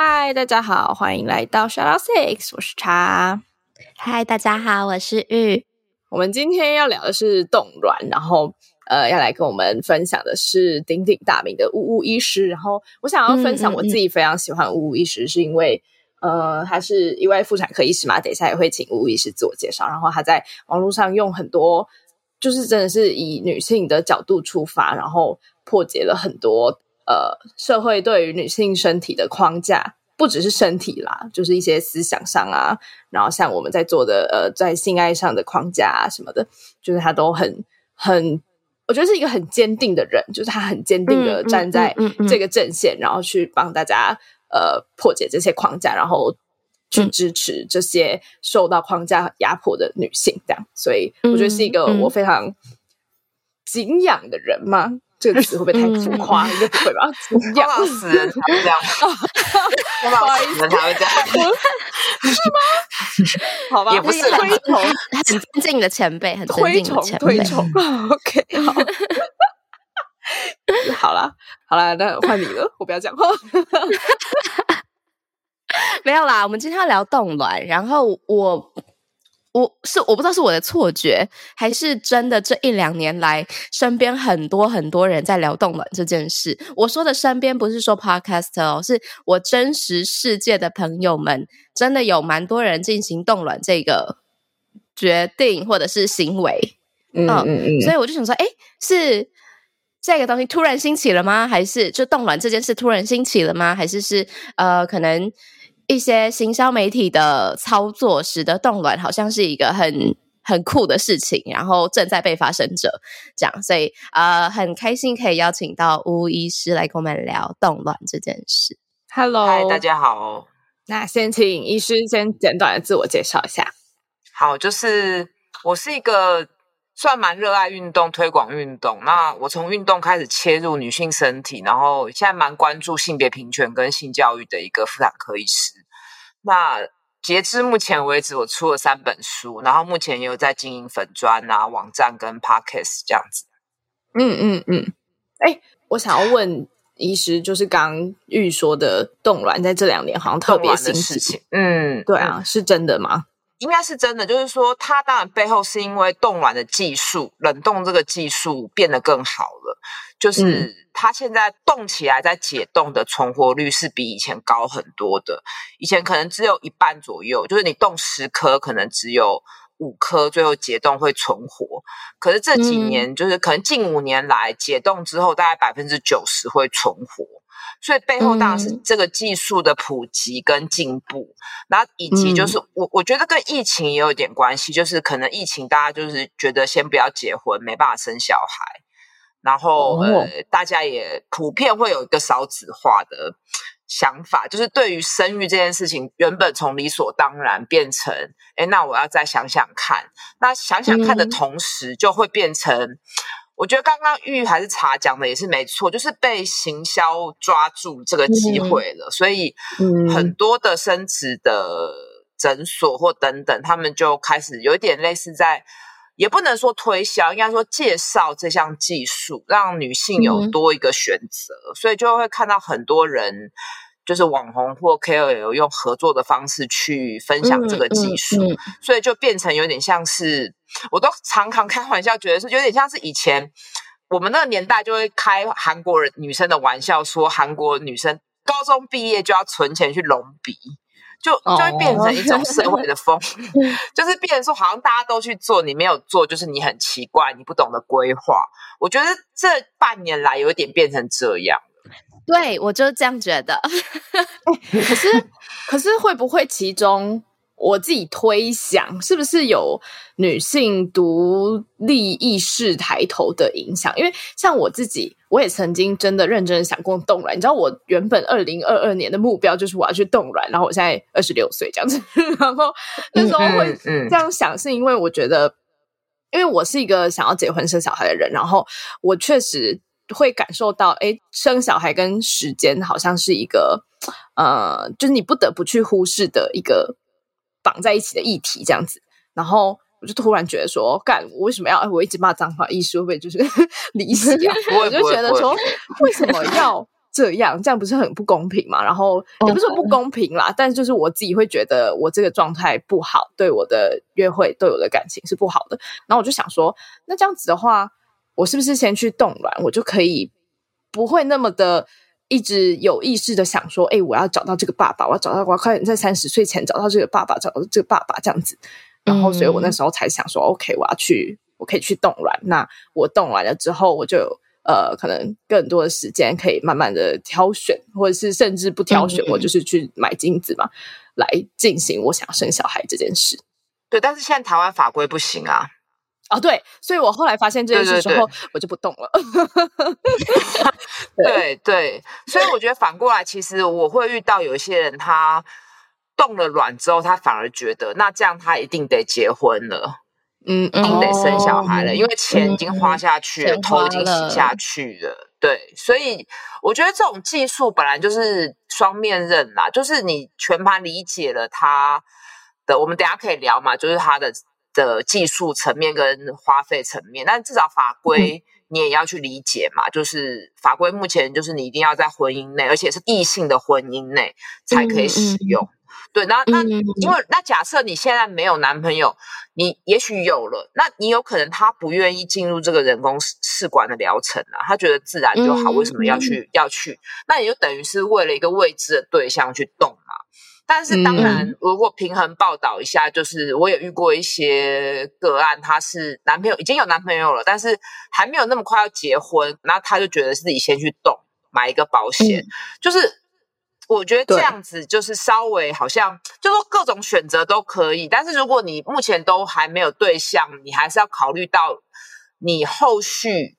嗨，大家好，欢迎来到 Shout Out Six，我是茶。嗨，大家好，我是玉。我们今天要聊的是冻卵，然后呃，要来跟我们分享的是鼎鼎大名的呜呜医师。然后我想要分享我自己非常喜欢呜呜医师，是因为。呃，他是一位妇产科医师嘛，等一下也会请吴医师自我介绍。然后他在网络上用很多，就是真的是以女性的角度出发，然后破解了很多呃社会对于女性身体的框架，不只是身体啦，就是一些思想上啊，然后像我们在做的呃在性爱上的框架啊什么的，就是他都很很，我觉得是一个很坚定的人，就是他很坚定的站在这个阵线，然后去帮大家。呃，破解这些框架，然后去支持这些受到框架压迫的女性，这样，所以我觉得是一个我非常敬仰的人嘛。这个词会不会太浮夸？应该不会吧？要死人才会这样，不好意思，才会这样，是吗？好吧，也不是推崇，很尊敬的前辈，很尊敬的前辈。OK，好。好了，好了，那换你了，我不要讲话。没有啦，我们今天要聊冻卵，然后我我是我不知道是我的错觉，还是真的这一两年来，身边很多很多人在聊冻卵这件事。我说的身边不是说 podcast 哦，是我真实世界的朋友们，真的有蛮多人进行冻卵这个决定或者是行为。嗯嗯嗯，所以我就想说，哎，是。这个东西突然兴起了吗？还是就冻卵这件事突然兴起了吗？还是是呃，可能一些行销媒体的操作使得冻卵好像是一个很很酷的事情，然后正在被发生着这样，所以呃，很开心可以邀请到吴医师来跟我们聊冻卵这件事。Hello，嗨大家好。那先请医师先简短的自我介绍一下。好，就是我是一个。算蛮热爱运动、推广运动。那我从运动开始切入女性身体，然后现在蛮关注性别平权跟性教育的一个妇产科医师。那截至目前为止，我出了三本书，然后目前也有在经营粉砖啊、网站跟 podcast 这样子。嗯嗯嗯。哎，我想要问医师，就是刚玉说的冻卵，在这两年好像特别新事情。嗯，对啊，是真的吗？应该是真的，就是说，它当然背后是因为冻卵的技术，冷冻这个技术变得更好了。就是它现在冻起来再解冻的存活率是比以前高很多的。以前可能只有一半左右，就是你冻十颗，可能只有五颗最后解冻会存活。可是这几年，就是可能近五年来解冻之后，大概百分之九十会存活。所以背后当然是这个技术的普及跟进步，然后以及就是我我觉得跟疫情也有点关系，就是可能疫情大家就是觉得先不要结婚，没办法生小孩，然后呃大家也普遍会有一个少子化的想法，就是对于生育这件事情，原本从理所当然变成，哎，那我要再想想看，那想想看的同时，就会变成。我觉得刚刚玉还是茶讲的也是没错，就是被行销抓住这个机会了，所以很多的生殖的诊所或等等，他们就开始有一点类似在，也不能说推销，应该说介绍这项技术，让女性有多一个选择，所以就会看到很多人。就是网红或 KOL 用合作的方式去分享这个技术，所以就变成有点像是，我都常常开玩笑，觉得是有点像是以前我们那个年代就会开韩国人女生的玩笑，说韩国女生高中毕业就要存钱去隆鼻，就就会变成一种社会的风，就是变成说好像大家都去做，你没有做就是你很奇怪，你不懂得规划。我觉得这半年来有点变成这样。对，我就是这样觉得。可是，可是会不会其中我自己推想，是不是有女性独立意识抬头的影响？因为像我自己，我也曾经真的认真想过冻卵。你知道，我原本二零二二年的目标就是我要去冻卵，然后我现在二十六岁这样子，然后那时候会这样想，是因为我觉得，因为我是一个想要结婚生小孩的人，然后我确实会感受到，哎，生小孩跟时间好像是一个，呃，就是你不得不去忽视的一个绑在一起的议题，这样子，然后。我就突然觉得说，干我为什么要我一直骂脏话？意思会不会就是 离席啊？我就觉得说，为什么要这样？这样不是很不公平嘛？然后也不是不公平啦，但就是我自己会觉得我这个状态不好，对我的约会对我的感情是不好的。然后我就想说，那这样子的话，我是不是先去冻卵，我就可以不会那么的一直有意识的想说，哎，我要找到这个爸爸，我要找到我要快点在三十岁前找到这个爸爸，找到这个爸爸这样子。然后，所以我那时候才想说，OK，我要去，我可以去冻卵。那我冻卵了之后，我就呃，可能更多的时间可以慢慢的挑选，或者是甚至不挑选，我就是去买精子嘛，来进行我想生小孩这件事。对，但是现在台湾法规不行啊。哦，对，所以我后来发现这件事之后，我就不动了。对 对，所以我觉得反过来，其实我会遇到有一些人，他。冻了卵之后，他反而觉得那这样他一定得结婚了，嗯，一定得生小孩了，因为钱已经花下去了，头已经洗下去了。对，所以我觉得这种技术本来就是双面刃啦，就是你全盘理解了他的，我们等下可以聊嘛，就是他的的技术层面跟花费层面，但至少法规你也要去理解嘛，就是法规目前就是你一定要在婚姻内，而且是异性的婚姻内才可以使用。对，那那因为那假设你现在没有男朋友，你也许有了，那你有可能他不愿意进入这个人工试管的疗程啊，他觉得自然就好，为什么要去要去？那也就等于是为了一个未知的对象去动嘛。但是当然，如果平衡报道一下，就是我也遇过一些个案，他是男朋友已经有男朋友了，但是还没有那么快要结婚，那他就觉得自己先去动买一个保险，就是。我觉得这样子就是稍微好像，就说各种选择都可以，但是如果你目前都还没有对象，你还是要考虑到你后续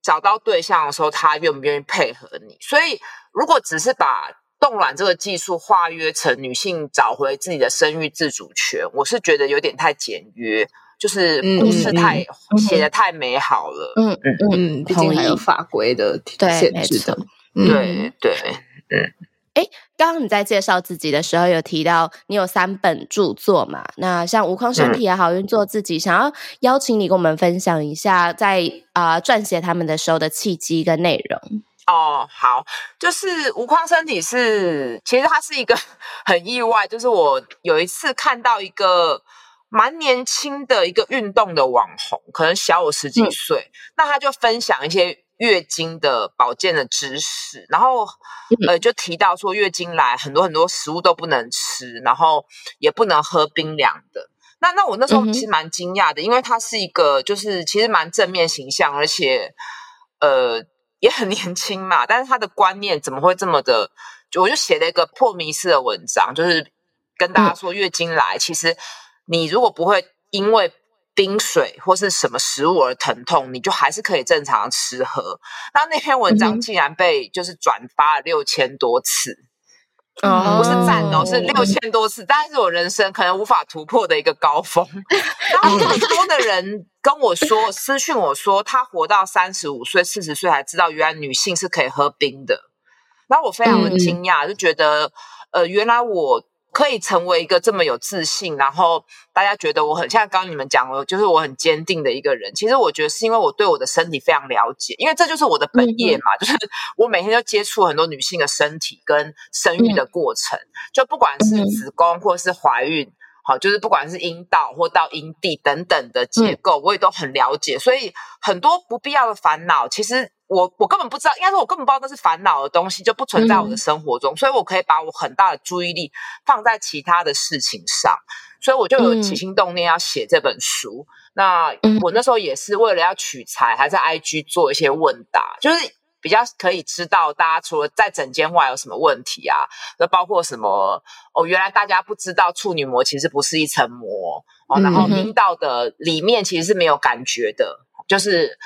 找到对象的时候，他愿不愿意配合你。所以，如果只是把冻卵这个技术化约成女性找回自己的生育自主权，我是觉得有点太简约，就是故事太写的太美好了。嗯嗯嗯，毕竟还有法规的限制的。对对，嗯。哎，刚刚你在介绍自己的时候有提到你有三本著作嘛？那像《无框身体也好运作自己》，想要邀请你跟我们分享一下在啊撰写他们的时候的契机跟内容。哦，好，就是无框身体是，其实它是一个 很意外，就是我有一次看到一个蛮年轻的一个运动的网红，可能小我十几岁，那他就分享一些。月经的保健的知识，然后呃，就提到说月经来很多很多食物都不能吃，然后也不能喝冰凉的。那那我那时候其实蛮惊讶的，因为他是一个就是其实蛮正面形象，而且呃也很年轻嘛。但是他的观念怎么会这么的？就我就写了一个破迷式的文章，就是跟大家说月经来，其实你如果不会因为。冰水或是什么食物而疼痛，你就还是可以正常吃喝。那那篇文章竟然被就是转发了六千多次，不是赞哦，是六千多次，大概是我人生可能无法突破的一个高峰。然后更多的人跟我说私讯我说，他活到三十五岁、四十岁才知道原来女性是可以喝冰的。然后我非常的惊讶，就觉得呃，原来我。可以成为一个这么有自信，然后大家觉得我很像刚刚你们讲了，就是我很坚定的一个人。其实我觉得是因为我对我的身体非常了解，因为这就是我的本业嘛，就是我每天都接触很多女性的身体跟生育的过程，就不管是子宫或是怀孕，好，就是不管是阴道或到阴蒂等等的结构，我也都很了解，所以很多不必要的烦恼，其实。我我根本不知道，应该说我根本不知道那是烦恼的东西，就不存在我的生活中，所以我可以把我很大的注意力放在其他的事情上，所以我就有起心动念要写这本书。那我那时候也是为了要取材，还在 IG 做一些问答，就是比较可以知道大家除了在整间外有什么问题啊，那包括什么哦，原来大家不知道处女膜其实不是一层膜哦，然后阴道的里面其实是没有感觉的，就是。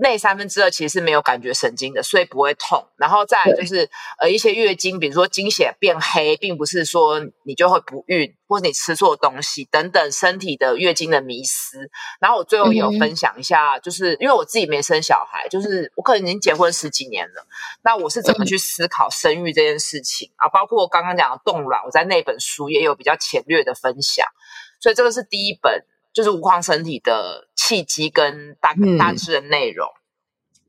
内三分之二其实是没有感觉神经的，所以不会痛。然后再来就是呃一些月经，比如说经血变黑，并不是说你就会不孕，或者你吃错东西等等身体的月经的迷失。然后我最后也有分享一下，就是因为我自己没生小孩，就是我可能已经结婚十几年了，那我是怎么去思考生育这件事情啊？包括我刚刚讲的冻卵，我在那本书也有比较浅略的分享。所以这个是第一本。就是无框身体的契机跟大大致的内容。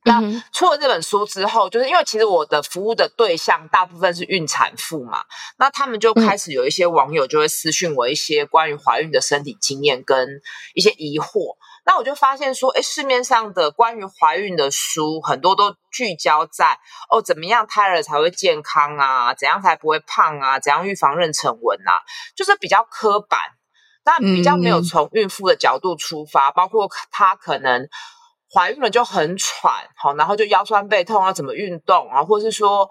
那出了这本书之后，就是因为其实我的服务的对象大部分是孕产妇嘛，那他们就开始有一些网友就会私讯我一些关于怀孕的身体经验跟一些疑惑。那我就发现说，哎，市面上的关于怀孕的书很多都聚焦在哦，怎么样胎儿才会健康啊？怎样才不会胖啊？怎样预防妊娠纹啊？就是比较刻板。但比较没有从孕妇的角度出发，包括她可能怀孕了就很喘，好，然后就腰酸背痛，啊怎么运动啊，或者是说。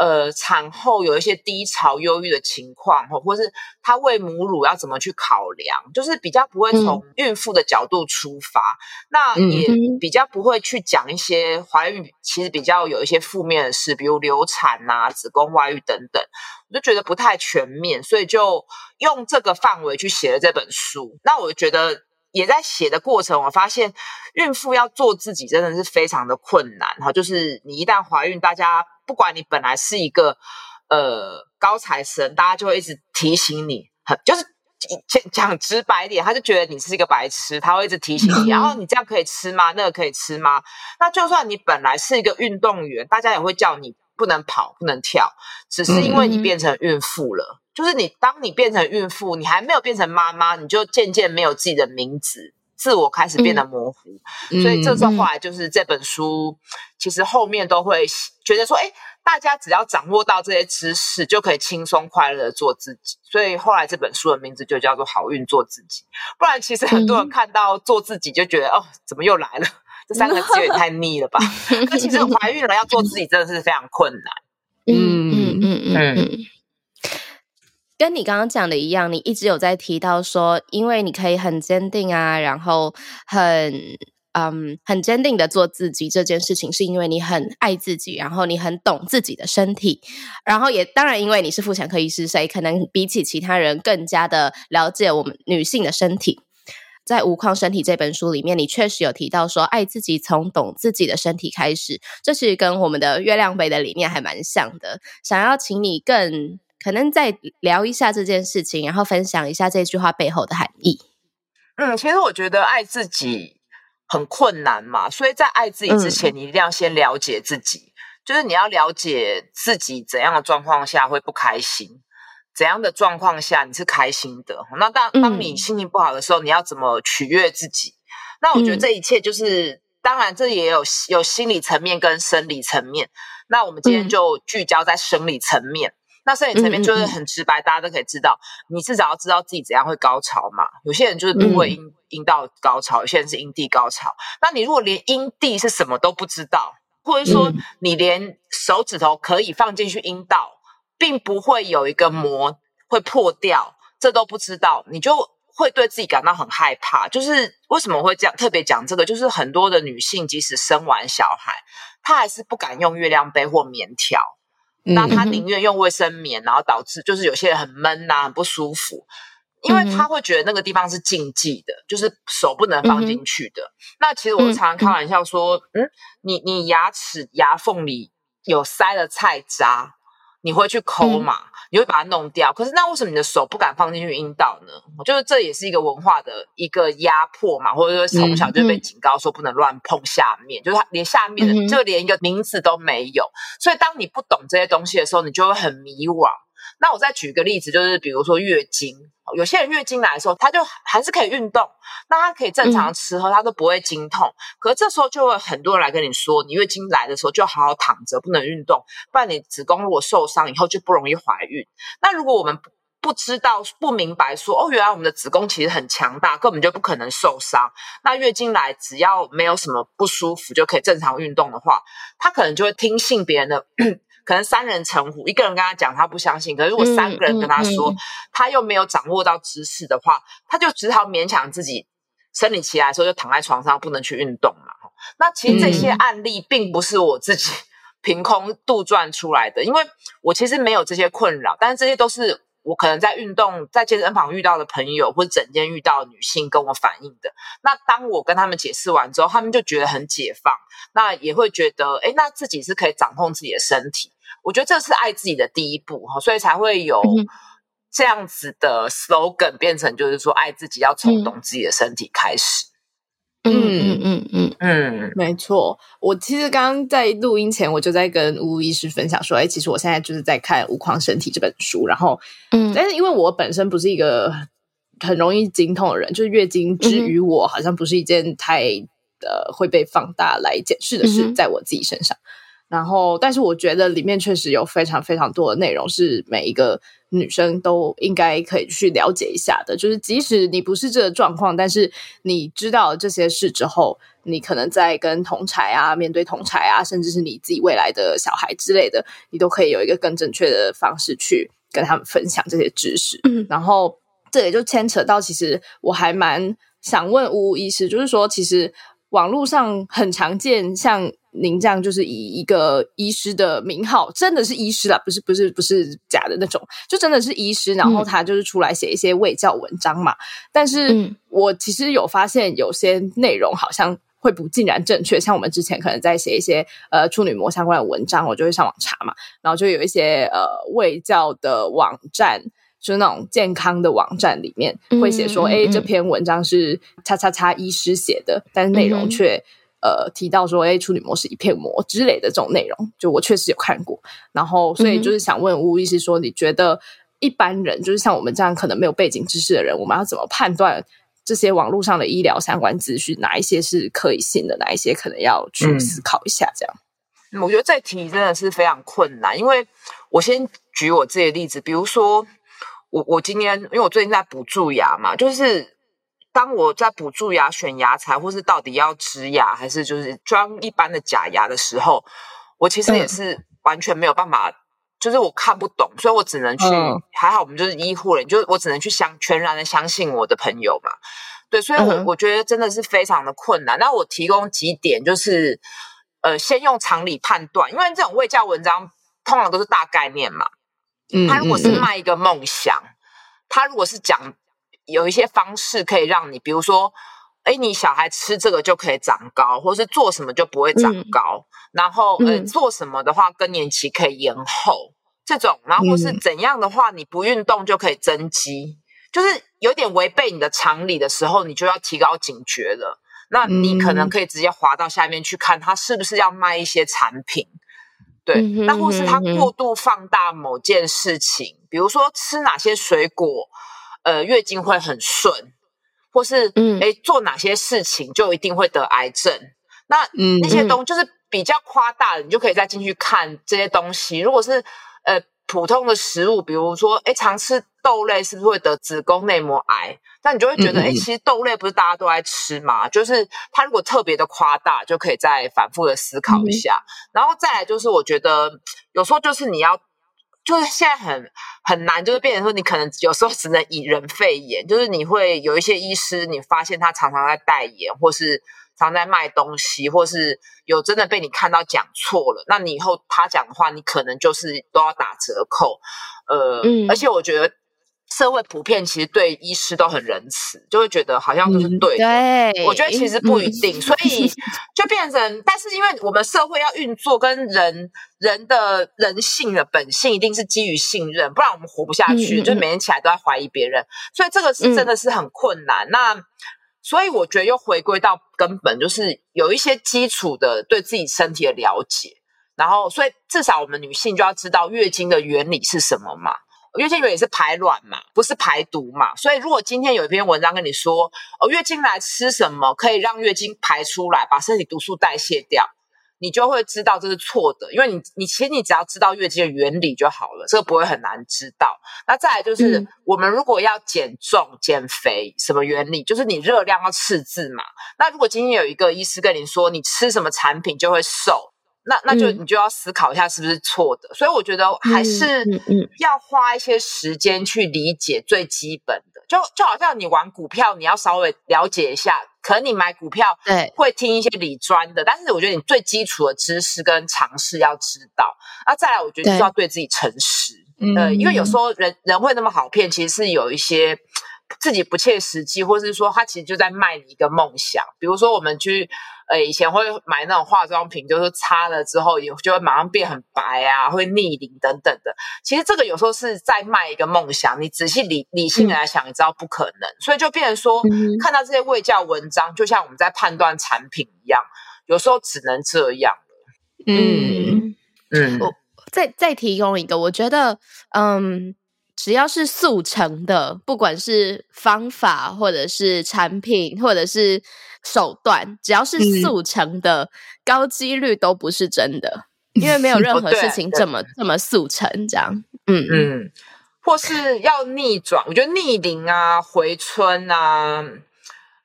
呃，产后有一些低潮、忧郁的情况，或或是她喂母乳要怎么去考量，就是比较不会从孕妇的角度出发，那也比较不会去讲一些怀孕其实比较有一些负面的事，比如流产啊、子宫外孕等等，我就觉得不太全面，所以就用这个范围去写了这本书。那我觉得也在写的过程，我发现孕妇要做自己真的是非常的困难哈，就是你一旦怀孕，大家。不管你本来是一个呃高材生，大家就会一直提醒你，很就是讲讲直白点，他就觉得你是一个白痴，他会一直提醒你。然后你这样可以吃吗？那个可以吃吗？那就算你本来是一个运动员，大家也会叫你不能跑、不能跳，只是因为你变成孕妇了。就是你当你变成孕妇，你还没有变成妈妈，你就渐渐没有自己的名字。自我开始变得模糊，所以这时候后来就是这本书，其实后面都会觉得说，哎，大家只要掌握到这些知识，就可以轻松快乐的做自己。所以后来这本书的名字就叫做《好运做自己》。不然，其实很多人看到做自己就觉得，哦，怎么又来了？这三个字有点太腻了吧？那其实怀孕了要做自己，真的是非常困难。嗯嗯嗯嗯。跟你刚刚讲的一样，你一直有在提到说，因为你可以很坚定啊，然后很嗯很坚定的做自己这件事情，是因为你很爱自己，然后你很懂自己的身体，然后也当然因为你是妇产科医师，所以可能比起其他人更加的了解我们女性的身体。在《无框身体》这本书里面，你确实有提到说，爱自己从懂自己的身体开始，这是跟我们的月亮杯的理念还蛮像的。想要请你更。可能再聊一下这件事情，然后分享一下这句话背后的含义。嗯，其实我觉得爱自己很困难嘛，所以在爱自己之前，你一定要先了解自己。就是你要了解自己怎样的状况下会不开心，怎样的状况下你是开心的。那当当你心情不好的时候，你要怎么取悦自己？那我觉得这一切就是，当然这也有有心理层面跟生理层面。那我们今天就聚焦在生理层面。那生理层面就是很直白，大家都可以知道，你至少要知道自己怎样会高潮嘛。有些人就是不会阴阴道高潮，有些人是阴蒂高潮。那你如果连阴蒂是什么都不知道，或者说你连手指头可以放进去阴道，并不会有一个膜会破掉，这都不知道，你就会对自己感到很害怕。就是为什么会这样特别讲这个？就是很多的女性即使生完小孩，她还是不敢用月亮杯或棉条。那他宁愿用卫生棉，然后导致就是有些人很闷呐，很不舒服，因为他会觉得那个地方是禁忌的，就是手不能放进去的。那其实我常常开玩笑说，嗯，你你牙齿牙缝里有塞了菜渣。你会去抠嘛？你会把它弄掉。可是那为什么你的手不敢放进去阴道呢？我觉得这也是一个文化的一个压迫嘛，或者说从小就被警告说不能乱碰下面，就是连下面的就连一个名字都没有。所以当你不懂这些东西的时候，你就会很迷惘。那我再举个例子，就是比如说月经，有些人月经来的时候，他就还是可以运动，那他可以正常吃喝，他都不会经痛。可是这时候就会很多人来跟你说，你月经来的时候就好好躺着，不能运动，不然你子宫如果受伤以后就不容易怀孕。那如果我们不知道、不明白说，哦，原来我们的子宫其实很强大，根本就不可能受伤。那月经来只要没有什么不舒服就可以正常运动的话，他可能就会听信别人的。可能三人成虎，一个人跟他讲，他不相信；可是如果三个人跟他说，他又没有掌握到知识的话，他就只好勉强自己生理期来的时候就躺在床上，不能去运动嘛。那其实这些案例并不是我自己 凭空杜撰出来的，因为我其实没有这些困扰，但是这些都是。我可能在运动，在健身房遇到的朋友，或者整天遇到女性跟我反映的。那当我跟他们解释完之后，他们就觉得很解放，那也会觉得，哎，那自己是可以掌控自己的身体。我觉得这是爱自己的第一步哈，所以才会有这样子的 slogan 变成，就是说爱自己要从懂自己的身体开始。嗯嗯嗯嗯嗯，没错。我其实刚刚在录音前，我就在跟吴医师分享说，哎，其实我现在就是在看《无框身体》这本书。然后，嗯，但是因为我本身不是一个很容易经痛的人，就是月经之于我，好像不是一件太呃会被放大来检视的事，在我自己身上。然后，但是我觉得里面确实有非常非常多的内容是每一个女生都应该可以去了解一下的。就是即使你不是这个状况，但是你知道这些事之后，你可能在跟同才啊、面对同才啊，甚至是你自己未来的小孩之类的，你都可以有一个更正确的方式去跟他们分享这些知识。嗯，然后这也就牵扯到，其实我还蛮想问吴医师，就是说，其实网络上很常见，像。您这样就是以一个医师的名号，真的是医师啦，不是不是不是假的那种，就真的是医师。然后他就是出来写一些卫教文章嘛。但是我其实有发现，有些内容好像会不尽然正确。像我们之前可能在写一些呃处女膜相关的文章，我就会上网查嘛。然后就有一些呃卫教的网站，就是那种健康的网站里面会写说，哎，这篇文章是叉叉叉医师写的，但是内容却。呃，提到说，哎，处女膜是一片膜之类的这种内容，就我确实有看过。然后，所以就是想问吴医师说，你觉得一般人，就是像我们这样可能没有背景知识的人，我们要怎么判断这些网络上的医疗相关资讯，哪一些是可以信的，哪一些可能要去思考一下？这样，我觉得这题真的是非常困难，因为我先举我自己的例子，比如说我我今天，因为我最近在补蛀牙嘛，就是。当我在补蛀牙、选牙材，或是到底要植牙还是就是装一般的假牙的时候，我其实也是完全没有办法，就是我看不懂，所以我只能去。还好我们就是医护人，就我只能去相全然的相信我的朋友嘛。对，所以我我觉得真的是非常的困难。那我提供几点，就是呃，先用常理判断，因为这种未教文章通常都是大概念嘛。嗯，他如果是卖一个梦想，他如果是讲。有一些方式可以让你，比如说，哎，你小孩吃这个就可以长高，或是做什么就不会长高，然后呃，做什么的话更年期可以延后，这种，然后或是怎样的话，你不运动就可以增肌，就是有点违背你的常理的时候，你就要提高警觉了。那你可能可以直接滑到下面去看，他是不是要卖一些产品，对，那或是他过度放大某件事情，比如说吃哪些水果。呃，月经会很顺，或是嗯，哎，做哪些事情就一定会得癌症？那那些东就是比较夸大的，你就可以再进去看这些东西。如果是呃普通的食物，比如说哎，常吃豆类是不是会得子宫内膜癌？那你就会觉得哎，其实豆类不是大家都爱吃嘛？就是它如果特别的夸大，就可以再反复的思考一下。然后再来就是，我觉得有时候就是你要。就是现在很很难，就是变成说，你可能有时候只能以人肺炎，就是你会有一些医师，你发现他常常在代言，或是常在卖东西，或是有真的被你看到讲错了，那你以后他讲的话，你可能就是都要打折扣。呃，而且我觉得。社会普遍其实对医师都很仁慈，就会觉得好像都是对的。对，我觉得其实不一定，所以就变成，但是因为我们社会要运作，跟人人的人性的本性一定是基于信任，不然我们活不下去。就每天起来都在怀疑别人，所以这个是真的是很困难。那所以我觉得又回归到根本，就是有一些基础的对自己身体的了解，然后所以至少我们女性就要知道月经的原理是什么嘛。月经也是排卵嘛，不是排毒嘛，所以如果今天有一篇文章跟你说，哦，月经来吃什么可以让月经排出来，把身体毒素代谢掉，你就会知道这是错的，因为你你其实你只要知道月经的原理就好了，这个不会很难知道。那再来就是，我们如果要减重减肥，什么原理？就是你热量要赤字嘛。那如果今天有一个医师跟你说，你吃什么产品就会瘦。那那就你就要思考一下是不是错的，所以我觉得还是要花一些时间去理解最基本的，就就好像你玩股票，你要稍微了解一下可能你买股票对。会听一些理专的，但是我觉得你最基础的知识跟常识要知道。那再来，我觉得就是要对自己诚实。嗯呃，因为有时候人人会那么好骗，其实是有一些自己不切实际，或是说他其实就在卖你一个梦想。比如说我们去呃以前会买那种化妆品，就是擦了之后也就会马上变很白啊，会逆龄等等的。其实这个有时候是在卖一个梦想，你仔细理理性的来想，你知道不可能，所以就变成说，嗯看到这些卫教文章，就像我们在判断产品一样，有时候只能这样。嗯，嗯我再再提供一个，我觉得，嗯，只要是速成的，不管是方法，或者是产品，或者是手段，只要是嗯。速成的，高几率都不是真的，因为没有任何事情这。么这么速成，这样，嗯嗯。嗯，或是要逆转，我觉得逆龄啊、回春啊，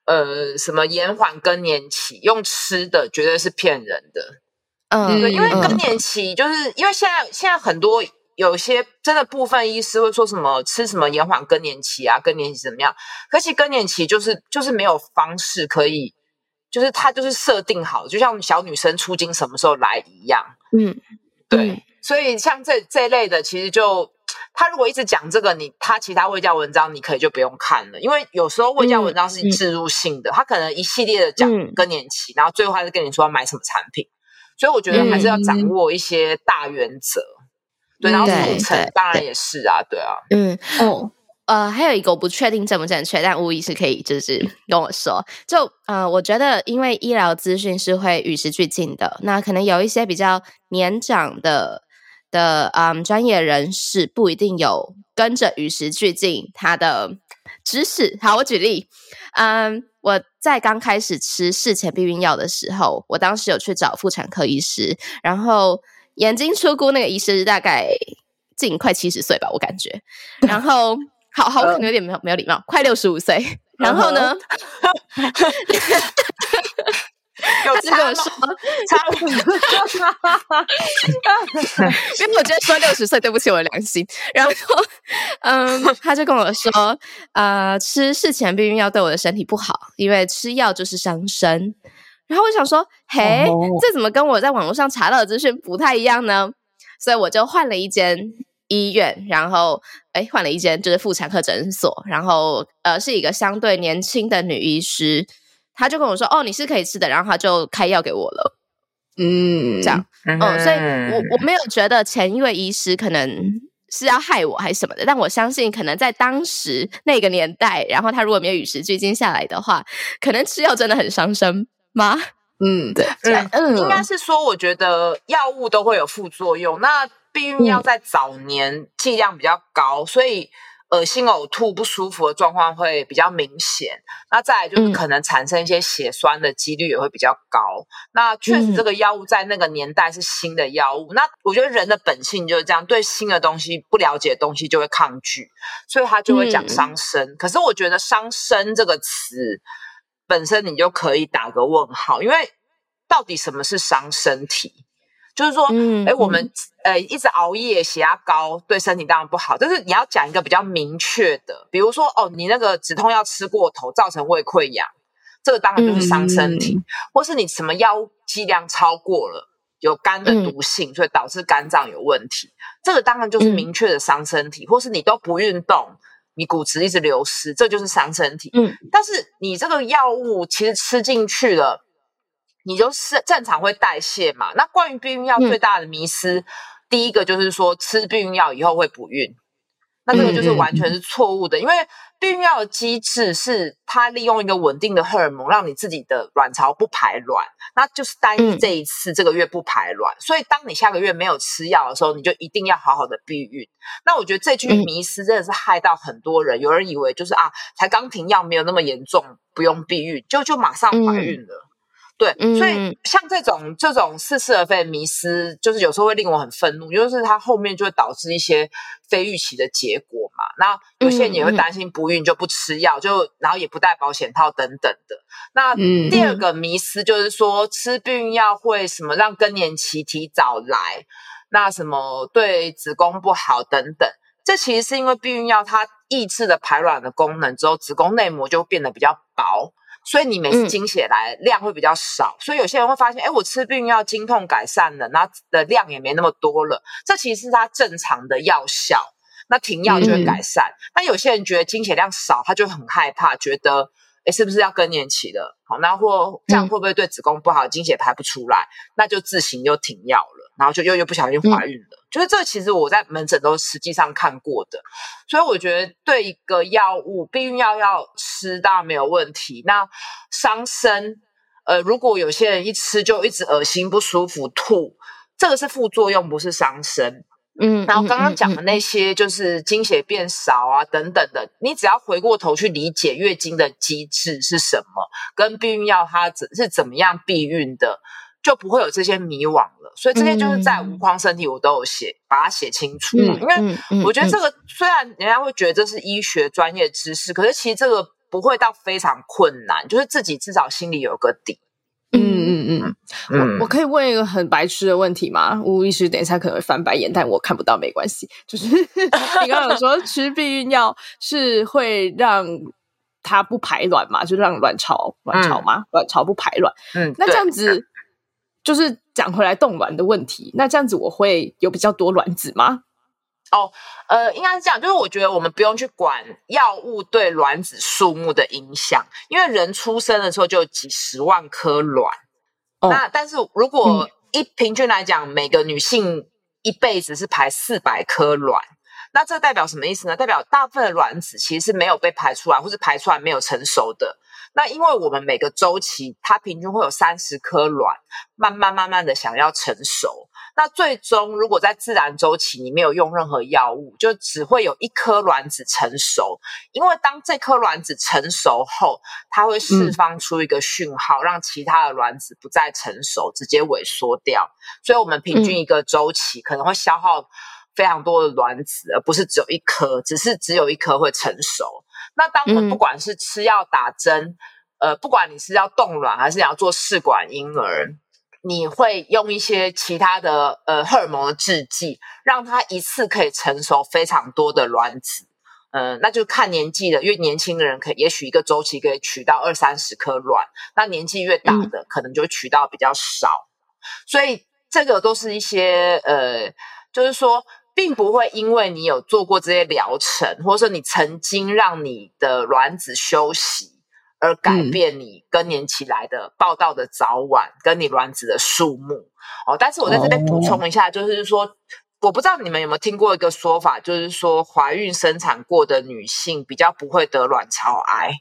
呃，什么延缓更年期，用吃的绝对是骗人的。嗯，对，因为嗯更年期就是因为现在现在很多有些真的部分医师会说什么吃什么延缓更年期啊，更年期怎么样？可其实更年期就是就是没有方式可以，就是它就是设定好，就像小女生出经什么时候来一样。嗯，对，嗯所以像这这一类的，其实就他如果一直讲这个，你他其他卫教文章你可以就不用看了，因为有时候卫教文章是植入性的，他可能一系列的讲嗯更年期，然后最后他是跟你说要买什么产品，所以我觉得还是要掌嗯握一些大原则。对，然后对速成对当然也是啊，对啊，嗯，哦，呃，还有一个我不确定正不正确，但无疑是可以，就是跟我说。就呃，我觉得因为医疗资讯是会与时俱进的，那可能有一些比较年长的的嗯专业人士不一定有跟着与时俱进他的知识。好，我举例，嗯，我在刚开始吃事前避孕药的时候，我当时有去找妇产科医师，然后眼睛出估那个医师大概近快七十岁吧，我感觉。然后，好好，我可能有点没有没有礼貌，快六十五岁。然后呢，有他就跟我说，差因为我觉得说六十岁对不起我的良心。然后，嗯，他就跟我说，呃，吃事前避孕药对我的身体不好，因为吃药就是伤身。然后我想说，嘿，哦这怎么跟我在网络上查到的资讯不太一样呢？所以我就换了一间医院，然后哎，换了一间就是妇产科诊所，然后呃是一个相对年轻的女医师，她就跟我说，哦，你是可以吃的，然后她就开药给我了，嗯，这样。嗯，所以我我没有觉得前一位医师可能是要害我还是什么的，但我相信可能在当时那个年代，然后他如果没有与时俱进下来的话，可能吃药真的很伤身吗？嗯，对，嗯，嗯应该是说，我觉得药物都会有副作用。那避孕药在早年剂量比较高，所以恶心、呕吐、不舒服的状况会比较明显。那再来就是嗯可能产生一些血栓的几率也会比较高。那确实，嗯这个药物在那个年代是新的药物。那我觉得人的本性就是这样，对新的东西、不了解的东西就会抗拒，所以他就会讲嗯伤身。可是我觉得“伤身”这个词本身你就可以打个问号，因为到底什么是伤身体？就是说，嗯哎、我们呃一直熬夜，血压高，对身体当然不好。但是你要讲一个比较明确的，比如说，哦，你那个止痛药吃过头，造成胃溃疡，这个当然就是伤身体；或是你什么药物剂量超过了，有肝的毒性，所以导致肝脏有问题，这个当然就是明确的伤身体；或是你都不运动。你骨质一直流失，这就是伤身体。嗯，但是你这个药物其实吃进去了，你就是正常会代谢嘛。那关于避孕药嗯最大的迷思，第一个就是说吃避孕药以后会不孕，那这个就是完全是错误的，因为避孕药的机制是它利用一个稳定的荷尔蒙，让你自己的卵巢不排卵，那就是单这一次这个月不排卵，所以当你下个月没有吃药的时候，你就一定要好好的避孕。那我觉得这句嗯迷思真的是害到很多人，有人以为就是啊，才刚停药没有那么严重，不用避孕，就就马上怀孕了。对，所以嗯像这种这种似是而非的迷思，就是有时候会令我很愤怒，就是它后面就会导致一些非预期的结果嘛。那有些人也会担心不孕就不吃药，就然后也不戴保险套等等的。那嗯第二个迷思就是说，吃避孕药会什么让更年期提早来，那什么对子宫不好等等。这其实是因为避孕药它抑制了排卵的功能之后，子宫内膜就变得比较薄。所以你每次经血来量会比较少，所以有些人会发现，哎，我吃避孕药经痛改善了，那的量也没那么多了，这其实是它正常的药效。那停药就会改善。那有些人觉得经血量少，他就很害怕，觉得哎，是不是要更年期了？好，那或这样会不会对子宫不好？经血排不出来，那就自行就停药了，然后就又又不小心怀孕了。就是这其实我在门诊都实际上看过的，所以我觉得对一个药物避孕药要吃当然没有问题。那伤身，呃，如果有些人一吃就一直恶心不舒服吐，这个是副作用，不是伤身。嗯，然后刚刚讲的那些就是经血变少啊等等的，你只要回过头去理解月经的机制是什么，跟避孕药它怎是怎么样避孕的，就不会有这些迷惘了。所以这些就是在无框身体我都有写，把它写清楚。因为我觉得这个虽然人家会觉得这是医学专业知识，可是其实这个不会到非常困难，就是自己至少心里有个底。嗯嗯嗯，我我可以问一个很白痴的问题吗？吴医师等一下可能会翻白眼，但我看不到，没关系。就是 你刚刚有说吃避孕药是会让它不排卵嘛？就让卵巢卵巢吗？卵巢不排卵？嗯，那这样子就是讲回来冻卵的问题。那这样子我会有比较多卵子吗？哦，呃，应该是这样，就是我觉得我们不用去管药物对卵子数目的影响，因为人出生的时候就有几十万颗卵。那但是如果一平均来讲，每个女性一辈子是排四百颗卵，那这代表什么意思呢？代表大部分的卵子其实是没有被排出来，或是排出来没有成熟的。那因为我们每个周期，它平均会有三十颗卵，慢慢慢慢的想要成熟。那最终，如果在自然周期你没有用任何药物，就只会有一颗卵子成熟。因为当这颗卵子成熟后，它会释放出一个讯号，让其他的卵子不再成熟，直接萎缩掉。所以，我们平均一个周期可能会消耗非常多的卵子，而不是只有一颗，只是只有一颗会成熟。那当我们不管是吃药打针，呃，不管你是要冻卵还是要做试管婴儿。你会用一些其他的呃荷尔蒙的制剂，让它一次可以成熟非常多的卵子，嗯，那就看年纪的，越年轻的人可以，也许一个周期可以取到二三十颗卵，那年纪越大的可能就取到比较少，所以这个都是一些呃，就是说，并不会因为你有做过这些疗程，或者说你曾经让你的卵子休息。而改变你更年期来的报道的早晚，跟你卵子的数目哦。但是我在这边补充一下，就是说，我不知道你们有没有听过一个说法，就是说，怀孕生产过的女性比较不会得卵巢癌。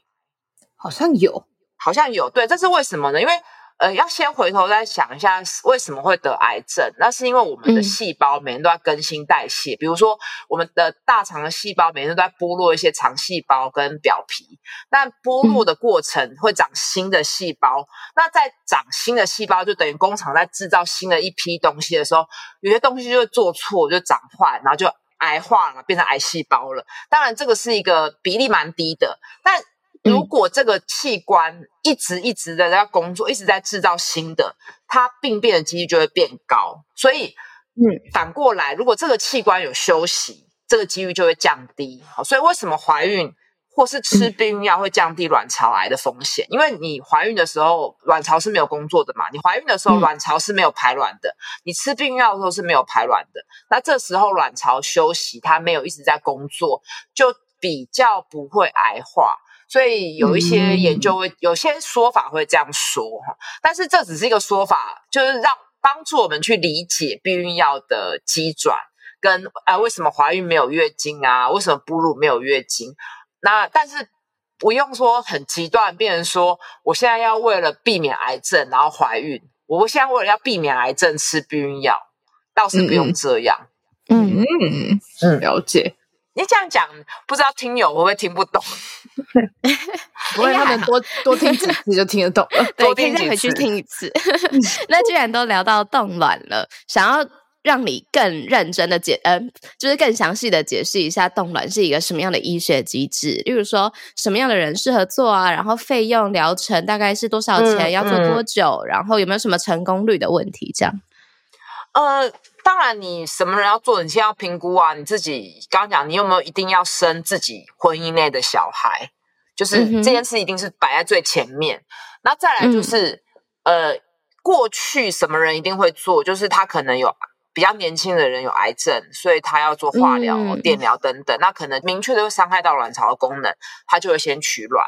好像有，好像有。对，这是为什么呢？因为。呃，要先回头再想一下为什么会得癌症？那是因为我们的细胞每天都在更新代谢，比如说我们的大肠的细胞每天都在剥落一些肠细胞跟表皮，那剥落的过程会长新的细胞，那在长新的细胞就等于工厂在制造新的一批东西的时候，有些东西就会做错，就长坏，然后就癌化了，变成癌细胞了。当然，这个是一个比例蛮低的，但。如果这个器官一直一直的在工作，一直在制造新的，它病变的几率就会变高。所以，嗯，反过来，如果这个器官有休息，这个几率就会降低。好，所以为什么怀孕或是吃避孕药会降低卵巢癌的风险？因为你怀孕的时候，卵巢是没有工作的嘛。你怀孕的时候，卵巢是没有排卵的。你吃避孕药的时候是没有排卵的。那这时候卵巢休息，它没有一直在工作，就比较不会癌化。所以有一些研究会，有些说法会这样说哈，但是这只是一个说法，就是让帮助我们去理解避孕药的机转跟啊为什么怀孕没有月经啊，为什么哺乳没有月经？那但是不用说很极端，变成说我现在要为了避免癌症然后怀孕，我现在为了要避免癌症吃避孕药，倒是不用这样。嗯嗯，了解。你这样讲，不知道听友会不会听不懂？不会，他们多多听几次就听得懂了。对，可以再回去听一次。那既然都聊到冻卵了，想要让你更认真的解，嗯，就是更详细的解释一下冻卵是一个什么样的医学机制。例如说，什么样的人适合做啊？然后费用疗程大概是多少钱？要做多久？然后有没有什么成功率的问题？这样？呃。当然，你什么人要做，你先要评估啊。你自己刚刚讲，你有没有一定要生自己婚姻内的小孩？就是这件事一定是摆在最前面。那再来就是，呃，过去什么人一定会做，就是他可能有比较年轻的人有癌症，所以他要做化疗、嗯电疗等等，那可能明确的会伤害到卵巢的功能，他就会先取卵。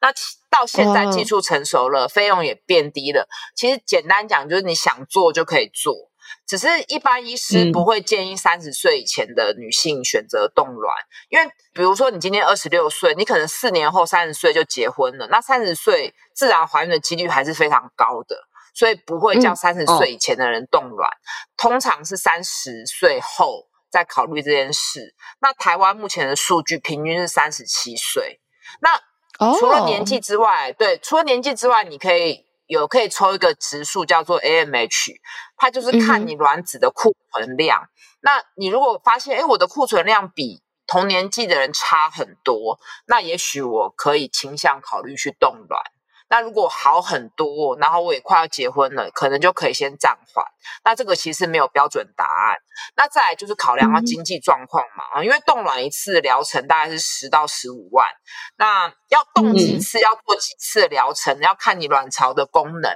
那到现在哦技术成熟了，费用也变低了。其实简单讲，就是你想做就可以做，只是一般医师嗯。不会建议三十岁以前的女性选择冻卵，因为比如说你今天二十六岁，你可能四年后三十岁就结婚了，那三十岁自然怀孕的几率还是非常高的，所以不会叫嗯三十哦。岁以前的人冻卵，通常是三十岁后再考虑这件事。那台湾目前的数据平均是三十七岁，那哦除了年纪之外，对，除了年纪之外，你可以有可以抽一个指数叫做 AMH，它就是看你卵子的库存量。那你如果发现，哎，我的库存量比同年纪的人差很多，那也许我可以倾向考虑去冻卵。那如果好很多，然后我也快要结婚了，可能就可以先暂缓。那这个其实没有标准答案。那再来就是考量到嗯经济状况嘛，啊，因为冻卵一次疗程大概是十到十五万，那要冻几嗯次，要做几次的疗程，要看你卵巢的功能。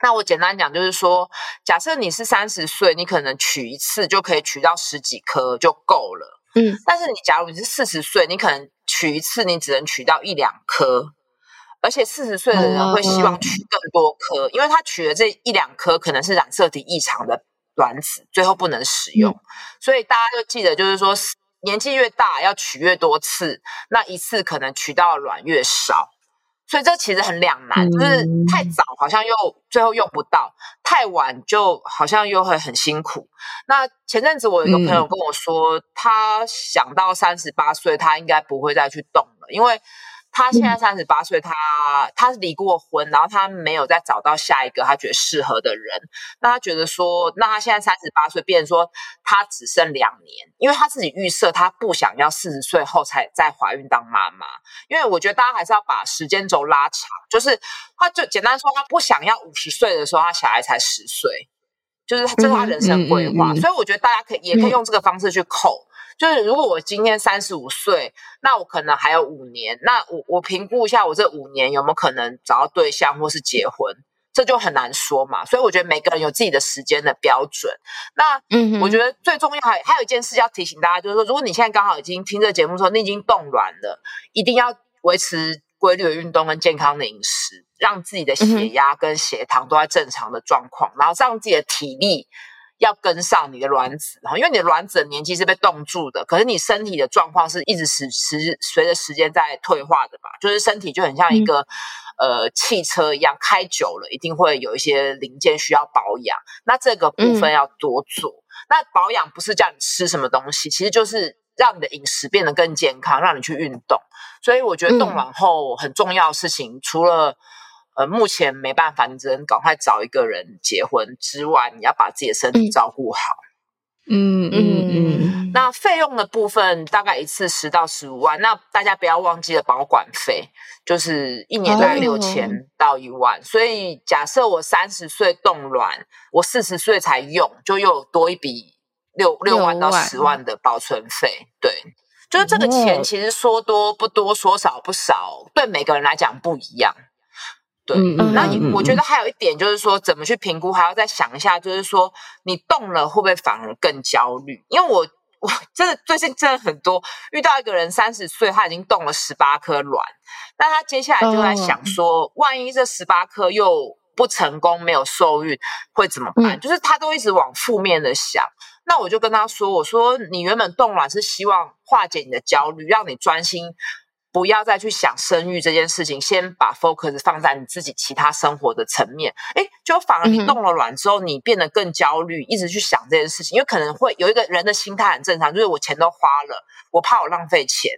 那我简单讲，就是说，假设你是三十岁，你可能取一次就可以取到十几颗就够了。嗯，但是你假如你是四十岁，你可能取一次你只能取到一两颗，而且四十岁的人会希望取更多颗，因为他取了这一两颗可能是染色体异常的卵子，最后不能使用。所以大家就记得，就是说年纪越大要取越多次，那一次可能取到的卵越少。所以这其实很两难，就是嗯太早好像又最后用不到，太晚就好像又会很辛苦。那前阵子我有一个朋友跟我说，他想到三十八岁，他应该不会再去动了，因为他现在三十八岁，他他离过婚，然后他没有再找到下一个他觉得适合的人。那他觉得说，那他现在三十八岁，变成说他只剩两年，因为他自己预设他不想要四十岁后才再怀孕当妈妈。因为我觉得大家还是要把时间轴拉长，就是他就简单说，他不想要五十岁的时候，他小孩才十岁，就是这是他人生规划。嗯嗯嗯嗯所以我觉得大家可以也可以用这个方式去扣。就是如果我今天三十五岁，那我可能还有五年，那我我评估一下，我这五年有没有可能找到对象或是结婚，这就很难说嘛。所以我觉得每个人有自己的时间的标准。那嗯我觉得最重要还还有一件事要提醒大家，就是说，如果你现在刚好已经听这个节目的时候，你已经冻卵了，一定要维持规律的运动跟健康的饮食，让自己的血压跟血糖都在正常的状况，然后让自己的体力要跟上你的卵子，因为你的卵子的年纪是被冻住的，可是你身体的状况是一直时时随着时间在退化的嘛，就是身体就很像一个。呃，汽车一样开久了，一定会有一些零件需要保养。那这个部分要多做。那保养不是叫你吃什么东西，其实就是让你的饮食变得更健康，让你去运动。所以我觉得冻卵后很重要的事情，除了呃目前没办法，你只能赶快找一个人结婚之外，你要把自己的身体照顾好。嗯嗯嗯，那费用的部分大概一次十到十五万，那大家不要忘记了保管费，就是一年大概哦六千到一万。所以假设我三十岁冻卵，我四十岁才用，就又多一笔六六万到十万的保存费。对，就是这个钱哦其实说多不多，说少不少，对每个人来讲不一样。对，那嗯嗯我觉得还有一点就是说，怎么去评估，还要再想一下，就是说你动了会不会反而更焦虑？因为我我真的最近真的很多遇到一个人三十岁，他已经动了十八颗卵，那他接下来就在想说，万一这十八颗又不成功，没有受孕会怎么办？嗯就是他都一直往负面的想。那我就跟他说：“我说你原本冻卵是希望化解你的焦虑，让你专心，不要再去想生育这件事情，先把 focus 放在你自己其他生活的层面。诶，就反而你嗯哼冻了卵之后，你变得更焦虑，一直去想这件事情，因为可能会有一个人的心态很正常，就是我钱都花了，我怕我浪费钱。”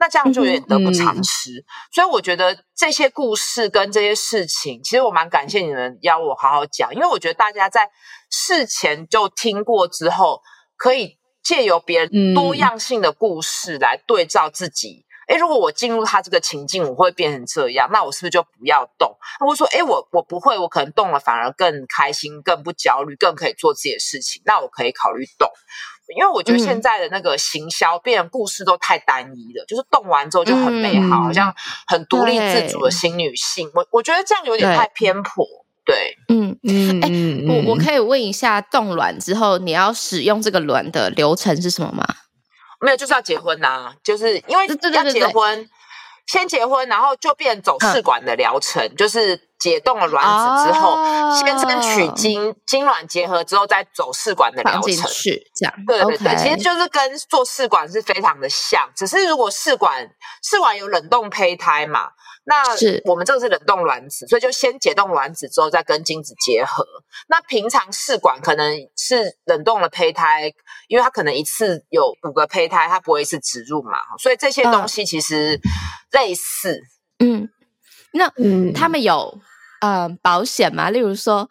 那这样就有点得不偿失，所以我觉得这些故事跟这些事情，其实我蛮感谢你们邀我好好讲，因为我觉得大家在事前就听过之后，可以借由别人多样性的故事来对照自己。诶，如果我进入他这个情境，我会变成这样，那我是不是就不要动？他会说，哎，我我不会，我可能动了反而更开心、更不焦虑、更可以做自己的事情，那我可以考虑动。因为我觉得现在的那个行销变故事都太单一了，就是动完之后就很美好，好像很独立自主的新女性。我我觉得这样有点太偏颇。对，嗯嗯，哎，我我可以问一下，冻卵之后你要使用这个卵的流程是什么吗？没有，就是要结婚呐，就是因为要结婚。先结婚，然后就变走试管的疗程，就是解冻了卵子之后，先生取精，精卵结合之后再走试管的疗程。是这样，对对对，其实就是跟做试管是非常的像，只是如果试管试管有冷冻胚胎嘛。那我们这个是冷冻卵子，所以就先解冻卵子之后再跟精子结合。那平常试管可能是冷冻了胚胎，因为它可能一次有五个胚胎，它不会是植入嘛，所以这些东西其实类似。嗯，那嗯他们有呃保险吗？例如说。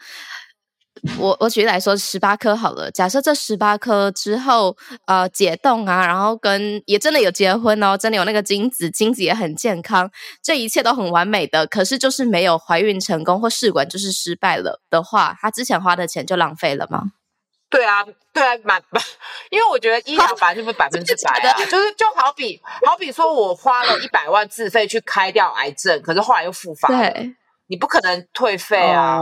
我我举例来说，十八颗好了。假设这十八颗之后，呃，解冻啊，然后跟也真的有结婚哦，真的有那个精子，精子也很健康，这一切都很完美的。可是就是没有怀孕成功或试管就是失败了的话，他之前花的钱就浪费了吗？对啊，对啊，满，因为我觉得医疗反正就是百分之百啊，就是就好比好比说我花了一百万自费去开掉癌症，可是后来又复发，对，你不可能退费啊。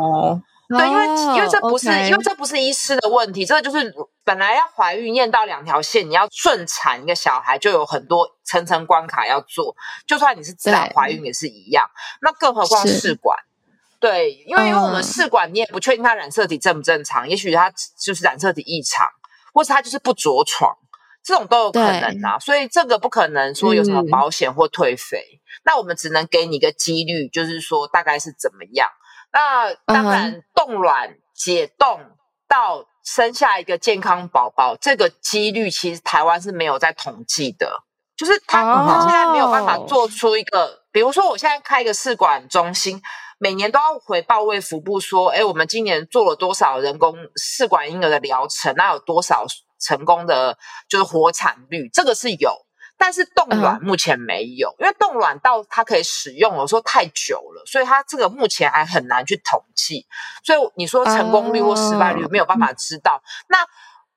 对，因为因为这不是因为这不是医师的问题，这个就是本来要怀孕验到两条线，你要顺产一个小孩，就有很多层层关卡要做。就算你是自然怀孕也是一样，那更何况试管？对，因为因为我们试管你也不确定它染色体正不正常，也许它就是染色体异常，或是它就是不着床，这种都有可能啊。所以这个不可能说有什么保险或退费，那我们只能给你一个几率，就是说大概是怎么样。那当然，冻卵解冻到生下一个健康宝宝，这个几率其实台湾是没有在统计的，就是他他现在没有办法做出一个，比如说我现在开一个试管中心，每年都要回报卫福部说，哎，我们今年做了多少人工试管婴儿的疗程，那有多少成功的，就是活产率，这个是有。但是冻卵目前没有，因为冻卵到它可以使用，有时候太久了，所以它这个目前还很难去统计。所以你说成功率或失败率没有办法知道。那